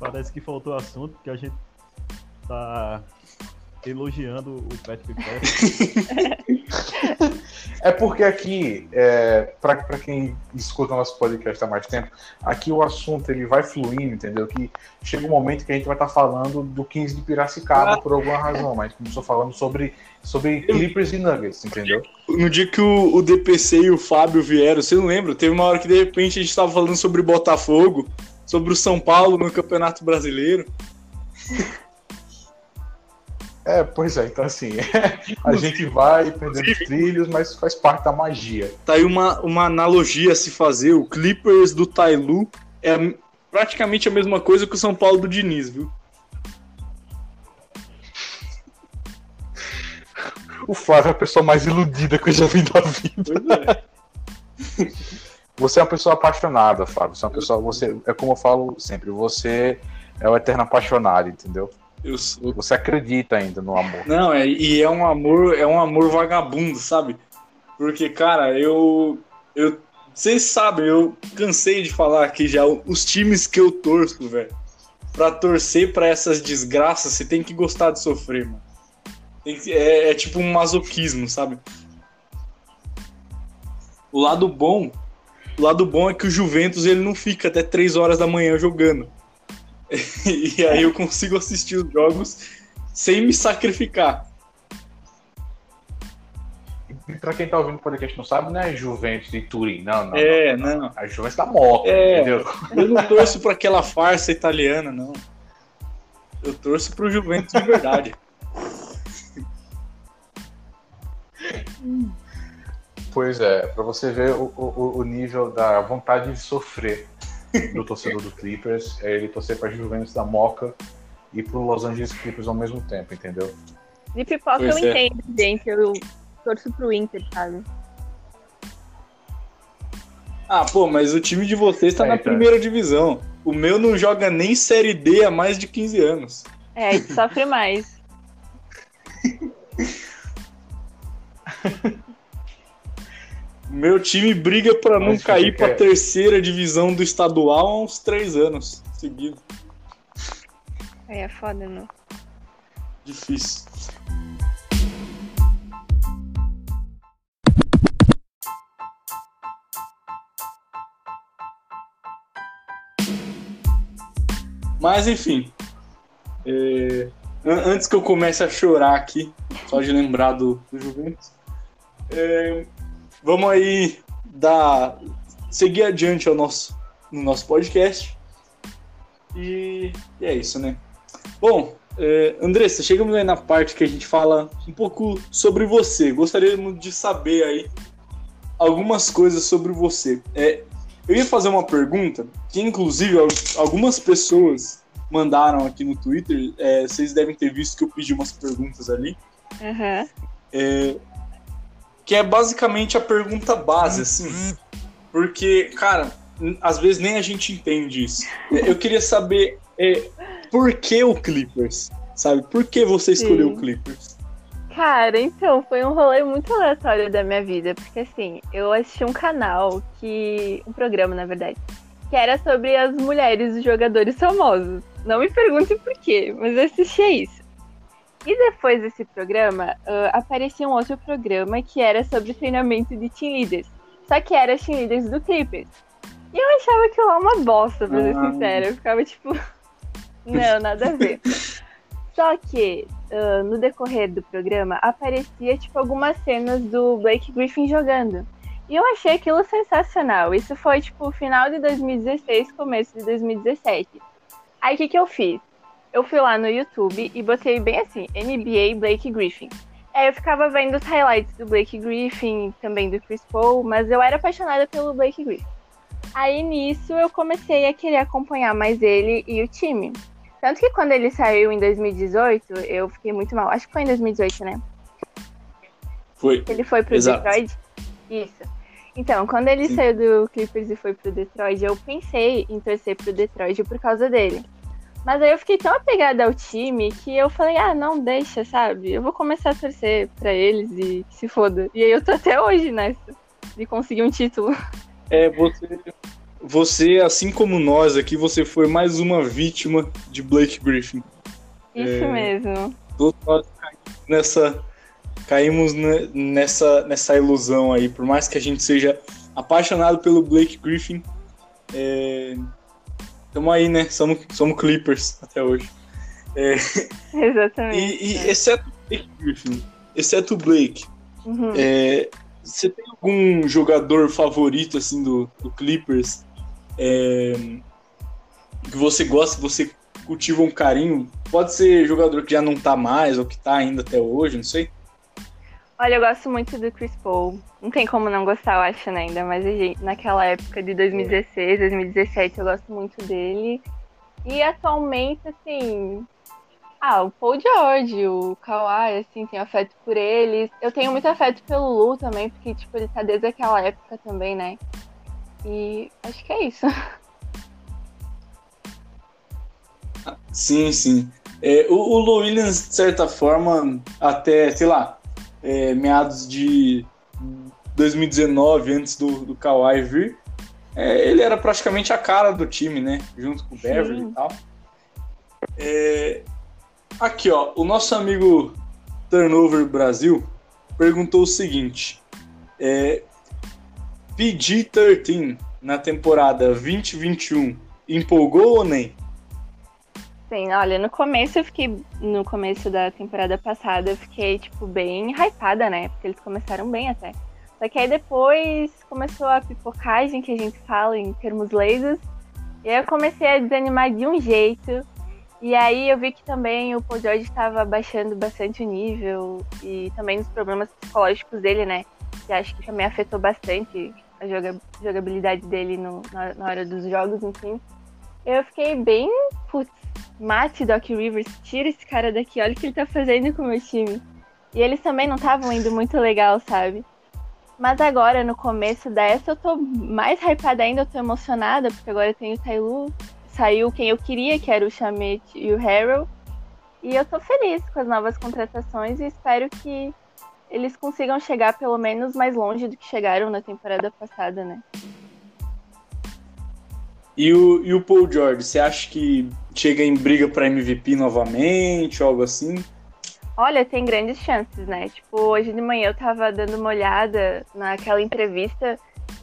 Parece que faltou assunto, porque a gente tá elogiando o Patrick Peterson. (laughs) É porque aqui, é, para quem escuta o nosso podcast há mais tempo, aqui o assunto ele vai fluindo, entendeu? Que chega um momento que a gente vai estar falando do 15 de Piracicaba por alguma razão, mas começou falando sobre, sobre Clippers e Nuggets, entendeu? No dia que o, o DPC e o Fábio vieram, você não lembra? Teve uma hora que de repente a gente tava falando sobre Botafogo, sobre o São Paulo no Campeonato Brasileiro. É, pois é, então assim, (laughs) a gente vai perdendo os trilhos, mas faz parte da magia. Tá aí uma, uma analogia a se fazer. O Clippers do Tailu é praticamente a mesma coisa que o São Paulo do Diniz, viu? O Flávio é a pessoa mais iludida que eu já vi na vida. Pois é. (laughs) Você é uma pessoa apaixonada, Fábio. Você é uma pessoa. Você, é como eu falo sempre, você é o eterno apaixonado, entendeu? Eu sou. Você acredita ainda no amor. Não, é, e é um amor, é um amor vagabundo, sabe? Porque, cara, eu. eu vocês sabem, eu cansei de falar aqui já os times que eu torço, velho. Pra torcer pra essas desgraças, você tem que gostar de sofrer, mano. Que- é, é tipo um masoquismo, sabe? O lado bom, o lado bom é que o Juventus ele não fica até 3 horas da manhã jogando. (laughs) e aí eu consigo assistir os jogos sem me sacrificar. E pra quem tá ouvindo o podcast não sabe, não é Juventus de Turim, não, não. É, não. A Juventus da Moca, É. entendeu? Eu não torço pra aquela farsa italiana, não. Eu torço pro Juventus de verdade. (laughs) Pois é, pra você ver o, o, o nível da vontade de sofrer do torcedor do Clippers, é ele torcer pra Juventus da Moca e pro Los Angeles Clippers ao mesmo tempo, entendeu? De pipoca Pois eu é. entendo, gente. Eu torço pro Inter, sabe? Ah, pô, mas o time de vocês tá É, na então. primeira divisão. O meu não joga nem Série D há mais de 15 anos. É, sofre mais. (laughs) Meu time briga pra não cair você pra quer- terceira divisão do estadual há uns três anos seguidos. Aí é foda, não. Difícil. Mas enfim. é, an- antes que eu comece a chorar aqui, só de lembrar do, do Juventus, é, vamos aí dar, seguir adiante ao nosso, no nosso podcast. E, e é isso, né? Bom, é, Andressa, chegamos aí na parte que a gente fala um pouco sobre você. Gostaríamos de saber aí algumas coisas sobre você. É, eu ia fazer uma pergunta que, inclusive, al- algumas pessoas mandaram aqui no Twitter. É, vocês devem ter visto que eu pedi umas perguntas ali. Aham. É, que é basicamente a pergunta base, assim. Porque, cara, às vezes nem a gente entende isso. É, Eu queria saber é, por que o Clippers? Sabe? Por que você escolheu Sim. o Clippers? Cara, então, foi um rolê muito aleatório da minha vida, porque assim, eu assisti um canal que. um programa, na verdade, que era sobre as mulheres dos jogadores famosos. Não me pergunte por quê, mas eu assistia isso. E depois desse programa, ah, aparecia um outro programa que era sobre treinamento de team leaders. Só que era team leaders do Clippers. E eu achava aquilo lá uma bosta, pra ser Ah. sincera. Eu ficava tipo. (laughs) Não, nada a ver. Só que ah, no decorrer do programa aparecia tipo algumas cenas do Blake Griffin jogando. E eu achei aquilo sensacional. Isso foi tipo final de 2016, começo de 2017. Aí o que, que eu fiz? Eu fui lá no YouTube e botei bem assim, NBA Blake Griffin. Aí eu ficava vendo os highlights do Blake Griffin, também do Chris Paul, mas eu era apaixonada pelo Blake Griffin. Aí nisso eu comecei a querer acompanhar mais ele e o time. Tanto que quando ele saiu em 2018, eu fiquei muito mal. Acho que foi em 2018, né? Foi. Ele foi pro Exato. Detroit? Isso. Então, quando ele Sim. saiu do Clippers e foi pro Detroit, eu pensei em torcer pro Detroit por causa dele. Mas aí eu fiquei tão apegada ao time que eu falei, ah, não, deixa, sabe? Eu vou começar a torcer pra eles e se foda. E aí eu tô até hoje nessa, de conseguir um título. (laughs) É, você, você, assim como nós aqui, você foi mais uma vítima de Blake Griffin. Isso É. mesmo. Todos nós caímos nessa, caímos ne- nessa, nessa ilusão aí. Por mais que a gente seja apaixonado pelo Blake Griffin, estamos aí, né? Somos, somos Clippers até hoje. (laughs) Exatamente. E, e exceto o Blake Griffin, exceto o Blake, Uhum. é, você tem algum jogador favorito assim do, do Clippers é, que você gosta, que você cultiva um carinho? Pode ser jogador que já não tá mais ou que tá ainda até hoje, não sei. Olha, eu gosto muito do Chris Paul. Não tem como não gostar, eu acho, né? Ainda gente- naquela época de 2016, 2017, eu gosto muito dele. E atualmente, assim, Ah, o Paul George, o Kawhi, assim, tenho afeto por eles. Eu tenho muito afeto pelo Lu também, porque, tipo, ele tá desde aquela época também, né? E acho que é isso. (laughs) Sim, sim. É, o, o Williams, de certa forma, até, sei lá, é, meados de 2019, antes do, do Kawhi vir, é, ele era praticamente a cara do time, né? Junto com o Beverly Sim. e tal. É, aqui, ó, o nosso amigo Turnover Brasil perguntou o seguinte: é, PG-13 na temporada 2021 empolgou ou nem? Sim, olha, no começo eu fiquei. No começo da temporada passada eu fiquei, tipo, bem hypada, né? Porque eles começaram bem até. Só que aí depois começou a pipocagem que a gente fala em termos leigos. E aí eu comecei a desanimar de um jeito. E aí eu vi que também o Paul George estava baixando bastante o nível. E também nos problemas psicológicos dele, né? Que acho que também afetou bastante a joga- jogabilidade dele no- na, na hora dos jogos, enfim. Eu fiquei bem, putz, mate Doc Rivers, tira esse cara daqui, olha o que ele tá fazendo com o meu time. E eles também não estavam indo muito legal, sabe? Mas agora, no começo dessa, eu tô mais hypada ainda, eu tô emocionada, porque agora tenho o Tailu, saiu quem eu queria, que era o Chamete e o Harold. E eu tô feliz com as novas contratações e espero que eles consigam chegar pelo menos mais longe do que chegaram na temporada passada, né? E o, e o Paul George, você acha que chega em briga para MVP novamente, algo assim? Olha, tem grandes chances, né? Tipo, hoje de manhã eu tava dando uma olhada naquela entrevista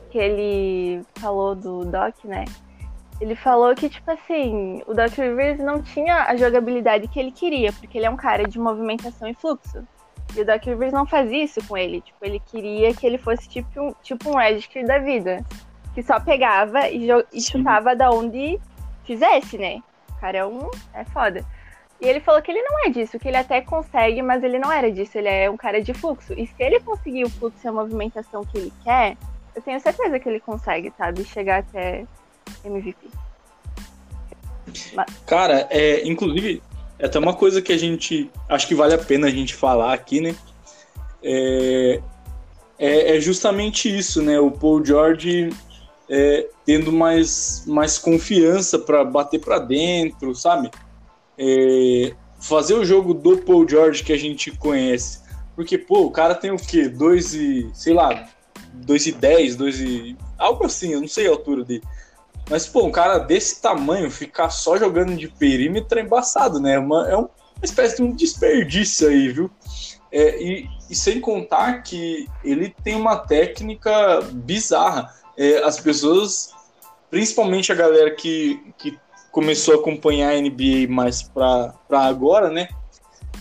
que ele falou do Doc, né? Ele falou que, tipo assim, o Doc Rivers não tinha a jogabilidade que ele queria, porque ele é um cara de movimentação e fluxo. E o Doc Rivers não fazia isso com ele. Tipo, ele queria que ele fosse tipo um, tipo um Redick da vida. Que só pegava e, e chutava da onde fizesse, né? O cara é um. é foda. E ele falou que ele não é disso, que ele até consegue, mas ele não era disso, ele é um cara de fluxo. E se ele conseguir o fluxo e a movimentação que ele quer, eu tenho certeza que ele consegue, sabe? Chegar até MVP. Cara, é, inclusive, é até uma coisa que a gente acho que vale a pena a gente falar aqui, né? É, é, é justamente isso, né? O Paul George é, tendo mais, mais confiança para bater para dentro, sabe? É, fazer o jogo do Paul George que a gente conhece. Porque, pô, o cara tem o quê? 2 e, sei lá, 2 e 10, 2 e. algo assim, eu não sei a altura dele. Mas, pô, um cara desse tamanho ficar só jogando de perímetro é embaçado, né? Uma, é uma espécie de um desperdício aí, viu? É, e, e sem contar que ele tem uma técnica bizarra. É, as pessoas, principalmente a galera que, que começou a acompanhar a NBA mais pra, pra agora, né?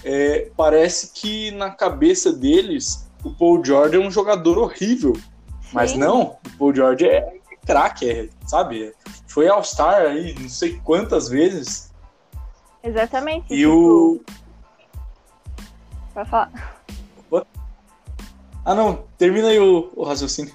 É, parece que na cabeça deles o Paul George é um jogador horrível. Mas Sim. não, o Paul George é craque, é, sabe? Foi All-Star aí não sei quantas vezes. Exatamente. E tipo, o. Pode falar. Ah, não, termina aí o, o raciocínio.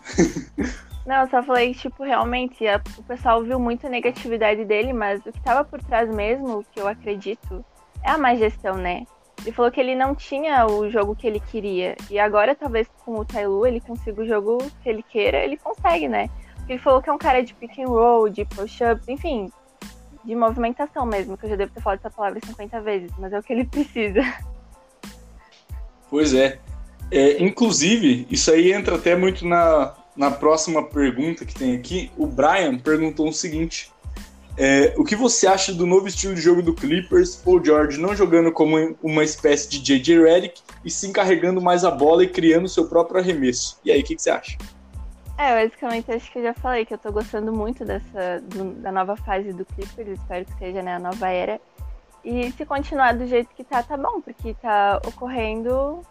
(laughs) Não, só falei tipo, realmente, a- o pessoal viu muita negatividade dele, mas o que tava por trás mesmo, o que eu acredito, é a má gestão, né? Ele falou que ele não tinha o jogo que ele queria. E agora, talvez, com o Tailu, ele consiga o jogo que ele queira, ele consegue, né? Porque ele falou que é um cara de pick and roll, de push-ups, enfim, de movimentação mesmo, que eu já devo ter falado essa palavra 50 vezes, mas é o que ele (laughs) precisa. Pois é. É, inclusive, isso aí entra até muito na, na próxima pergunta que tem aqui. O Brian perguntou o seguinte: é, O que você acha do novo estilo de jogo do Clippers? Paul George não jogando como uma espécie de JJ Redick e sim carregando mais a bola e criando seu próprio arremesso. E aí, o que, que você acha? É, basicamente acho que eu já falei que eu tô gostando muito dessa do- da nova fase do Clippers, espero que seja né, a nova era. E se continuar do jeito que tá, tá bom, porque tá ocorrendo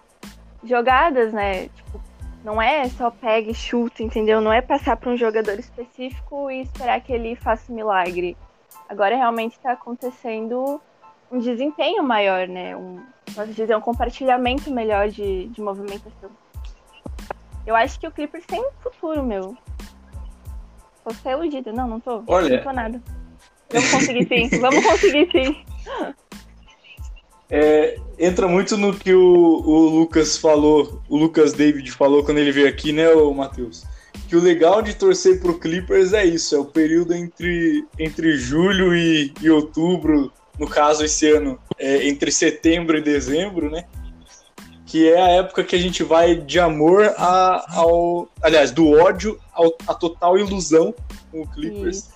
jogadas, né? Tipo, não é só pega e chuta, entendeu? Não é passar para um jogador específico e esperar que ele faça um milagre. Agora realmente tá acontecendo um desempenho maior, né? Um, posso dizer, um compartilhamento melhor de, de movimentação. Eu acho que o Clippers tem futuro, meu. Posso estar iludida. Não, não tô. Olha- Não tô nada. Vamos conseguir sim. Vamos conseguir sim. (laughs) é, entra muito no que o, o Lucas falou, o Lucas David falou quando ele veio aqui, né, o Matheus? Que o legal de torcer pro Clippers é isso, é o período entre, entre julho e, e outubro, no caso esse ano, é, entre setembro e dezembro, né? Que é a época que a gente vai de amor a, ao. Aliás, do ódio ao, à total ilusão com o Clippers.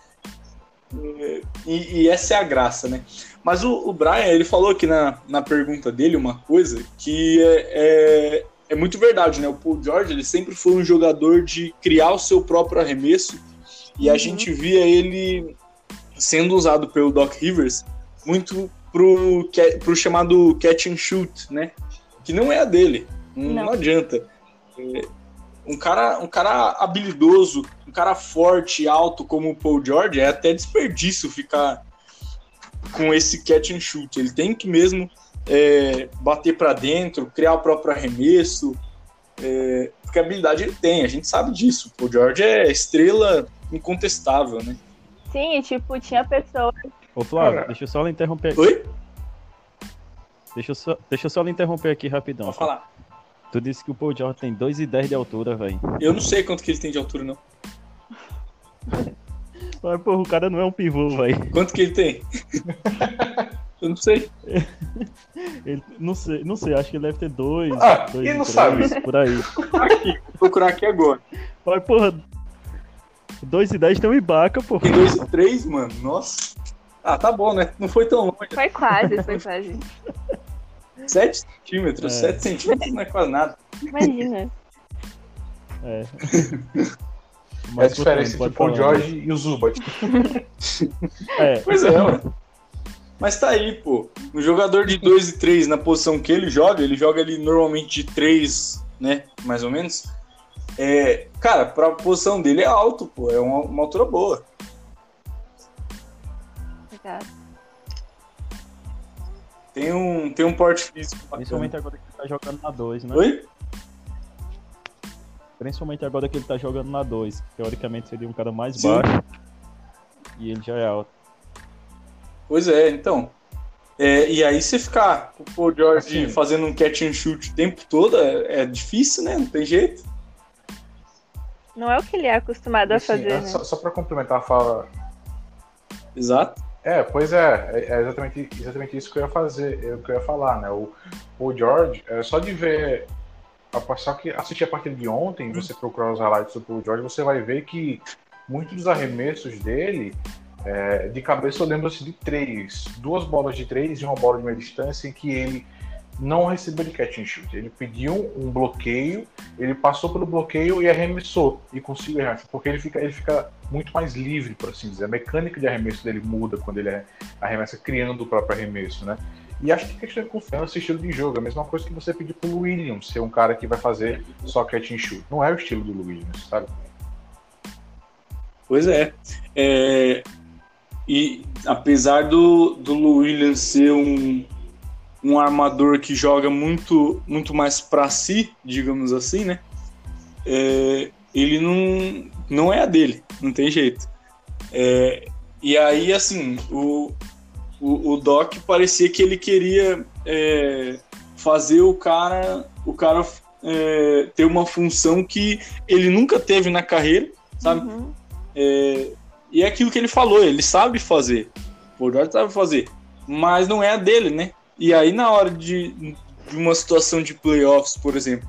E, e, essa é a graça, né? Mas o, o, Brian, ele falou aqui na, na pergunta dele uma coisa que é, é, é, muito verdade, né? O Paul George, ele sempre foi um jogador de criar o seu próprio arremesso e uhum. a gente via ele sendo usado pelo Doc Rivers muito pro, pro chamado catch and shoot, né? Que não é a dele, não, não. não adianta. É, um cara, um cara habilidoso, um cara forte, alto como o Paul George, é até desperdício ficar com esse catch and shoot. Ele tem que mesmo é, bater para dentro, criar o próprio arremesso, é, porque habilidade ele tem, a gente sabe disso. O Paul George é estrela incontestável, né? Sim, tipo, tinha pessoas. Ô Flávio, deixa eu só lhe interromper. Oi? Deixa eu só, deixa eu só lhe interromper aqui rapidão. Pode falar. Tu disse que o Paul George tem 2,10 de altura, velho. Eu não sei quanto que ele tem de altura, não. (laughs) Mas, porra, o cara não é um pivô, velho. Quanto que ele tem? (laughs) Eu não sei. Ele, não sei, não sei, acho que ele deve ter dois. Ah, dois quem não sabe? Por aí. Aqui, vou procurar aqui agora. Mas, porra, 2 e 10 tem um Ibaka, porra. Tem 2 e 3, mano. Nossa. Ah, tá bom, né? Não foi tão longe. Foi quase, foi quase. 7 centímetros. É. 7 centímetros não é quase nada. Imagina. É. (laughs) Mas é a diferença entre o Paul George e o Zubat. (laughs) é. Pois é, mano. Mas tá aí, pô. Um jogador de 2 e 3 na posição que ele joga, ele joga ali normalmente de 3, né? Mais ou menos. É, cara, pra posição dele é alto, pô. É uma, uma altura boa. Obrigado. Tem um, tem um porte físico. Principalmente agora que ele tá jogando na 2, né? Oi? Principalmente agora que ele tá jogando na 2. Teoricamente seria um cara mais Sim. baixo. E ele já é alto. Pois é, então. É, e aí você ficar com o Paul George assim, fazendo um catch and shoot o tempo todo é, é, difícil, né? Não tem jeito. Não é o que ele é acostumado assim, a fazer. É, né? Só, só para complementar a fala. Exato. É, pois é, é, é exatamente, exatamente isso que eu ia fazer, é, que eu ia falar, né? O, o George, é, só de ver, só que assistir a partida de ontem, você procurar os highlights do Paul George, você vai ver que muitos dos arremessos dele, é, de cabeça eu lembro assim, de três, duas bolas de três e uma bola de meia distância em que ele não recebeu de catch and shoot. Ele pediu um bloqueio, ele passou pelo bloqueio e arremessou e conseguiu arremessar, porque ele fica, ele fica muito mais livre, por assim dizer. A mecânica de arremesso dele muda quando ele arremessa criando o próprio arremesso, né? E acho que questão de confiança e estilo de jogo. É a mesma coisa que você pedir pro Williams ser um cara que vai fazer só catch and shoot. Não é o estilo do Williams, sabe? Pois é. é... E apesar do, do Williams ser um, um armador que joga muito, muito mais para si, digamos assim, né? É, ele não, não é a dele, não tem jeito. É, e aí, assim, o, o, o, Doc parecia que ele queria é, fazer o cara, o cara é, ter uma função que ele nunca teve na carreira, sabe? Uhum. É, e é aquilo que ele falou, ele sabe fazer. O George sabe fazer, mas não é a dele, né? E aí, na hora de, de uma situação de playoffs, por exemplo,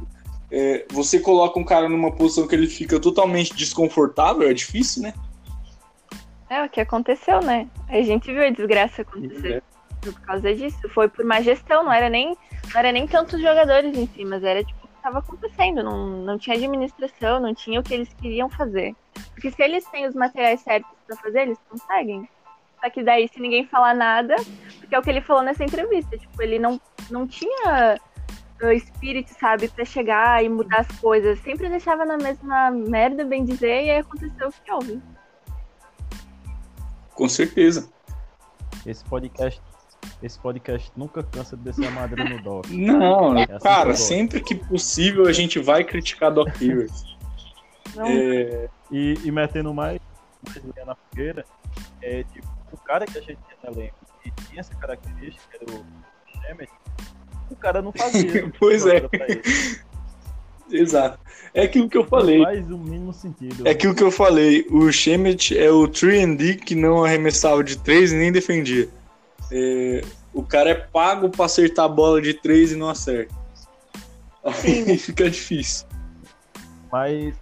é, você coloca um cara numa posição que ele fica totalmente desconfortável, é difícil, né? É o que aconteceu, né? A gente viu a desgraça acontecer é. por causa disso. Foi por má gestão, não era nem, não era nem tantos jogadores em si, mas era tipo o que estava acontecendo. Não, não tinha administração, não tinha o que eles queriam fazer. Porque se eles têm os materiais certos para fazer, eles conseguem. Só que daí, se ninguém falar nada, porque é o que ele falou nessa entrevista, tipo, ele não, não tinha o espírito, sabe, para chegar e mudar as coisas. Sempre deixava na mesma merda, bem dizer, e aí aconteceu o que houve. Com certeza. Esse podcast, esse podcast nunca cansa de descer a madeira no Doc. Não, é assim cara, que sempre que possível a gente vai criticar Doc Rivers. É... E, e metendo mais, mais na fogueira, é tipo, o cara que a gente tinha no elenco, que tinha essa característica, era o Shemet, o cara não fazia. (laughs) Pois é. Exato. É aquilo que eu Não falei. faz o mínimo sentido. É aquilo que eu falei. O Shemet é o 3D que não arremessava de 3 e nem defendia. É, o cara é pago pra acertar a bola de 3 e não acerta. Aí (laughs) fica difícil. Mas,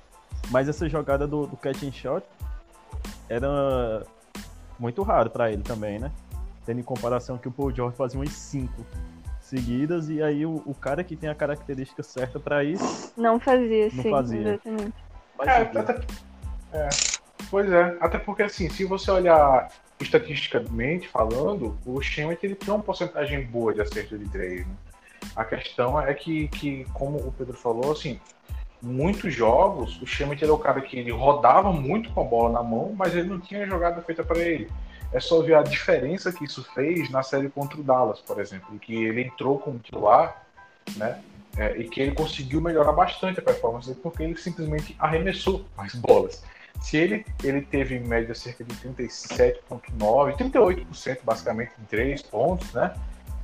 mas essa jogada do, do catch and shot era muito raro pra ele também, né? Tendo em comparação que o Paul George fazia umas 5 seguidas e aí o, o cara que tem a característica certa pra isso Não fazia, Não sim, fazia. exatamente. É, sentido. até, é, pois é, até porque assim, se você olhar estatisticamente falando, o Shemet ele tem uma porcentagem boa de acerto de três. Né? A questão é que, que, como o Pedro falou, assim, muitos jogos o Shemet era o cara que ele rodava muito com a bola na mão, mas ele não tinha jogada feita para ele. É só ver a diferença que isso fez na série contra o Dallas, por exemplo, em que ele entrou como titular, né? É, e que ele conseguiu melhorar bastante a performance porque ele simplesmente arremessou as bolas. Se ele, ele teve em média cerca de 37,9%, 38% basicamente em três pontos, né?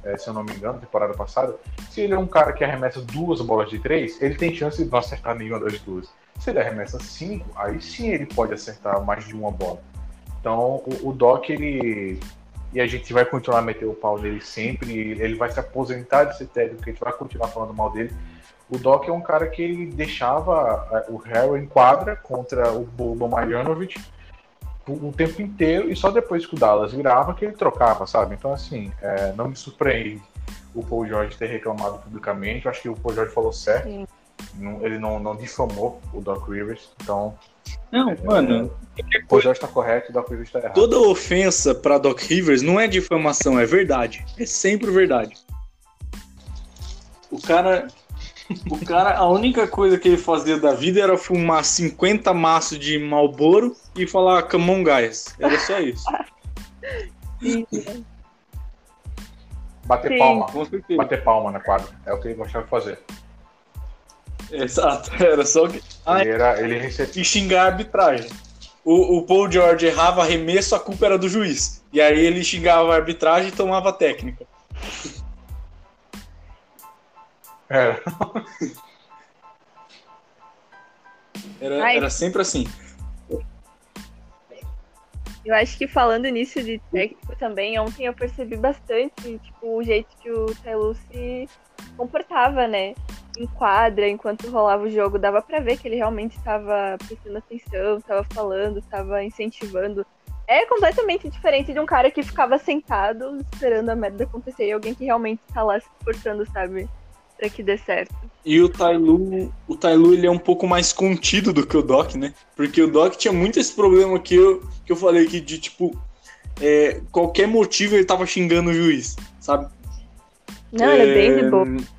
É, se eu não me engano, temporada passada. Se ele é um cara que arremessa duas bolas de três, ele tem chance de não acertar nenhuma das duas. Se ele arremessa cinco, aí sim ele pode acertar mais de uma bola. Então o, o Doc, ele. E a gente vai continuar a meter o pau nele sempre, ele vai se aposentar de ser técnico, a gente vai continuar falando mal dele. O Doc é um cara que ele deixava é, o Harry em quadra contra o o, o tempo inteiro e só depois que o Dallas virava que ele trocava, sabe? Então, assim, é, não me surpreende o Paul George ter reclamado publicamente. Eu acho que o Paul George falou certo. Sim. Não- ele não, não difamou o Doc Rivers. Então, Não, mano, o Paul George tá correto e o Doc Rivers tá errado. toda ofensa pra Doc Rivers não é difamação, é verdade. É sempre verdade. O cara. O cara, a única coisa que ele fazia da vida era fumar 50 maços de Malboro e falar come on guys. Era só isso. Bater Sim. palma. Bater palma na quadra. É o que ele gostava de fazer. (laughs) Exato, era só que. Ah, Ele, era, ele recebia. e xingar a arbitragem. O, o Paul George errava arremesso, a culpa era do juiz. E aí ele xingava a arbitragem e tomava a técnica. (laughs) Era. Era, era sempre assim. Eu acho que falando nisso de técnico também, ontem eu percebi bastante, tipo, o jeito que o Tailu se comportava, né? Em quadra, enquanto rolava o jogo, dava pra ver que ele realmente estava prestando atenção, estava falando, estava incentivando. É completamente diferente de um cara que ficava sentado esperando a merda acontecer e alguém que realmente tá lá se esforçando, sabe? Pra que dê certo. E o Tailu, o Tailu ele é um pouco mais contido do que o Doc, né? Porque o Doc tinha muito esse problema que eu, que eu falei que de tipo é, qualquer motivo ele tava xingando o juiz, sabe? Não, ele é bem de boa.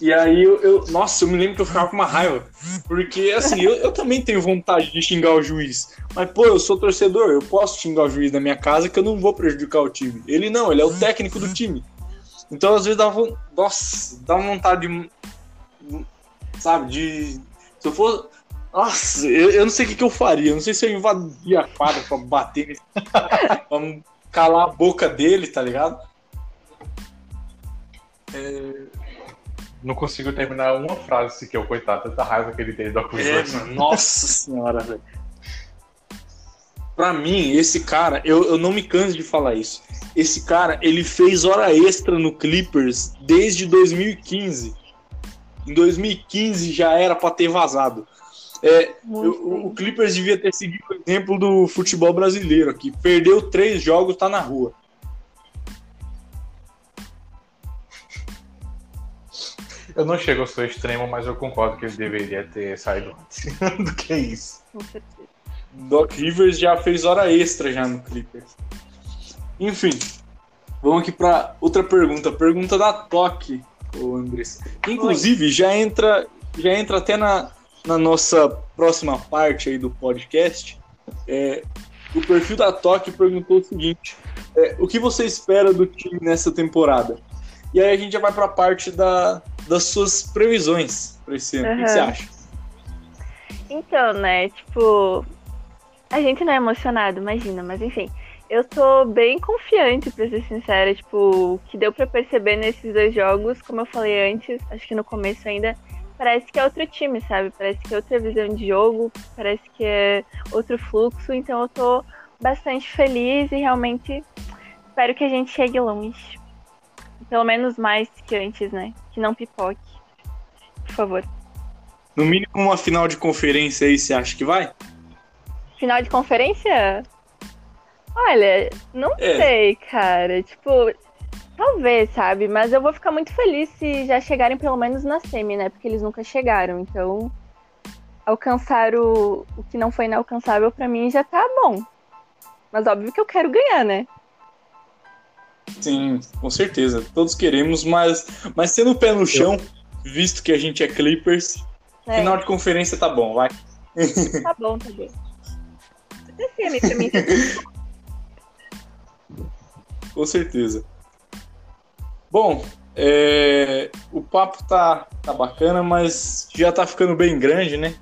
E aí eu, eu- Nossa, eu me lembro que eu ficava com uma raiva. Porque assim, eu, eu também tenho vontade de xingar o juiz. Mas, pô, eu sou torcedor, eu posso xingar o juiz da minha casa que eu não vou prejudicar o time. Ele não, ele é o técnico do time. Então, às vezes, dá von- Nossa, dá vontade de. Sabe, de. Se eu for. Nossa, eu, eu não sei o que, que eu faria. Eu não sei se eu invadia a quadra pra bater nesse pra calar a boca dele, tá ligado? Não consigo terminar uma frase sequer, coitado, tanta raiva que ele tem do Doc É, nossa senhora, velho. Pra mim, esse cara, eu, eu não me canso de falar isso. Esse cara, ele fez hora extra no Clippers desde 2015. Em 2015 já era pra ter vazado. É, eu- o Clippers devia ter seguido o exemplo do futebol brasileiro aqui. Perdeu três jogos, tá na rua. Eu não chego ao seu extremo, mas eu concordo que ele deveria ter saído antes (laughs) do que isso. Com certeza. Doc Rivers já fez hora extra já no Clippers. Enfim, vamos aqui para outra pergunta. Pergunta da Toque, o Andrés. Inclusive, já entra, já entra até na, na nossa próxima parte aí do podcast. É, o perfil da Toque perguntou o seguinte: é, o que você espera do time nessa temporada? E aí a gente já vai para a parte da, das suas previsões para esse ano. O que você acha? Então, né, tipo, a gente não é emocionado, imagina, mas enfim. eu tô bem confiante, pra ser sincera. Tipo, o que deu pra perceber nesses dois jogos, como eu falei antes, acho que no começo ainda, parece que é outro time, sabe? Parece que é outra visão de jogo, parece que é outro fluxo. Então eu tô bastante feliz e realmente espero que a gente chegue longe. Pelo menos mais que antes, né? Que não pipoque. Por favor. No mínimo uma final de conferência aí, você acha que vai? Final de conferência? Olha, não É. sei, cara. Tipo, talvez, sabe? Mas eu vou ficar muito feliz se já chegarem pelo menos na semi, né? Porque eles nunca chegaram. Então, alcançar o, o que não foi inalcançável pra mim já tá bom. Mas óbvio que eu quero ganhar, né? Sim, com certeza. Todos queremos, mas, mas sendo o pé no chão, visto que a gente é Clippers, É, final de conferência tá bom, vai. (laughs) Tá bom, tá bom. Pra mim. tá Com certeza. Bom, é, o papo tá, tá bacana, mas já tá ficando bem grande, né?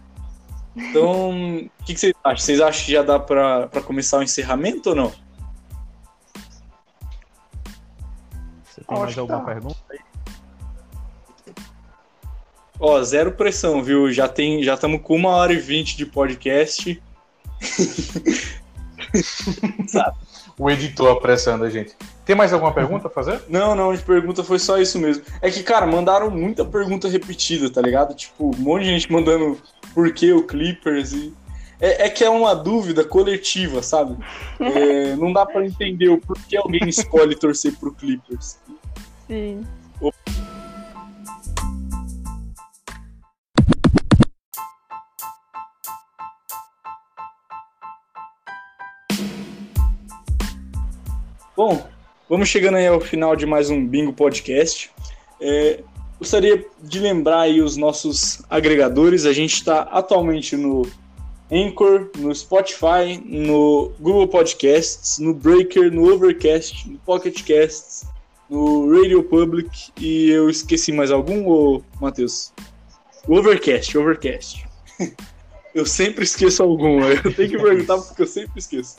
Então, o que, que vocês acham? Vocês acham que já dá pra começar o encerramento ou não? Tem mais alguma tá. pergunta aí? Ó, zero pressão, viu? Já tem, já estamos com uma hora e vinte de podcast. (laughs) O editor apressando a gente. Tem mais alguma pergunta a fazer? Não, não, a pergunta foi só isso mesmo. É que, cara, mandaram muita pergunta repetida, tá ligado? Tipo, um monte de gente mandando por que o Clippers e. É, é que é uma dúvida coletiva, sabe? (laughs) É, não dá pra entender o porquê alguém escolhe torcer pro Clippers. Sim. Bom, vamos chegando aí ao final de mais um Bingo Podcast. É, gostaria de lembrar aí os nossos agregadores. A gente está atualmente no Anchor, no Spotify, no Google Podcasts, no Breaker, no Overcast, no Pocket Casts, no Radio Public e eu esqueci mais algum, ô Matheus? Overcast, Overcast. (laughs) eu sempre esqueço algum, (laughs) eu tenho que perguntar porque eu sempre esqueço.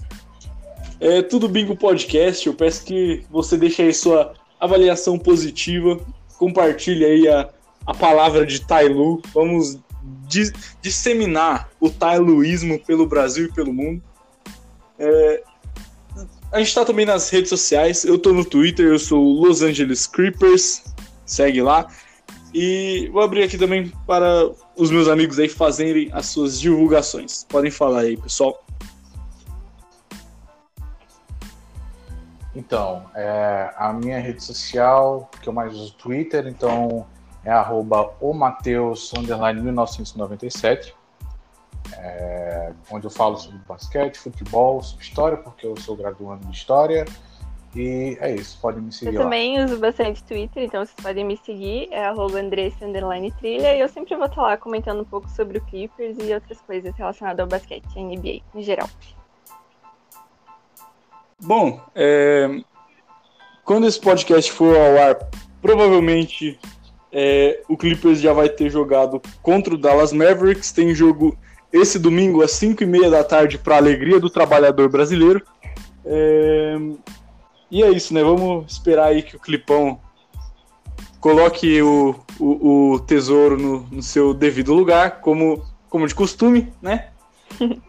É tudo Bingo Podcast. Eu peço que você deixe aí sua avaliação positiva, compartilhe aí a, a palavra de Tailu. Vamos dis- disseminar o tailuísmo pelo Brasil e pelo mundo. É, a gente está também nas redes sociais. Eu tô no Twitter, eu sou Los Angeles Creepers. Segue lá. E vou abrir aqui também para os meus amigos aí fazerem as suas divulgações. Podem falar aí, pessoal. Então, é, a minha rede social, que eu mais uso Twitter, então é arroba o Mateus, underline 1997, é, onde eu falo sobre basquete, futebol, sobre história, porque eu sou graduando de história. E é isso, podem me Eu seguir lá. também uso bastante Twitter, então vocês podem me seguir, é trilha, e eu sempre vou estar lá comentando um pouco sobre o Clippers e outras coisas relacionadas ao basquete, a NBA em geral. Bom, é, quando esse podcast for ao ar, provavelmente é, o Clippers já vai ter jogado contra o Dallas Mavericks. Tem jogo esse domingo às 5 e meia da tarde para alegria do trabalhador brasileiro. É, e é isso, né? Vamos esperar aí que o Clipão coloque o, o, o tesouro no, no seu devido lugar, como, como de costume, né? (laughs)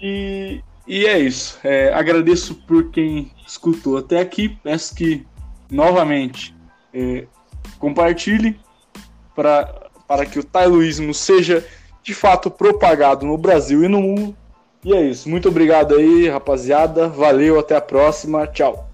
E, e é isso. É, agradeço por quem escutou até aqui. Peço que, novamente, é, compartilhe pra, para que o tailuísmo seja de fato propagado no Brasil e no mundo. E é isso. Muito obrigado aí, rapaziada. Valeu, até a próxima. Tchau.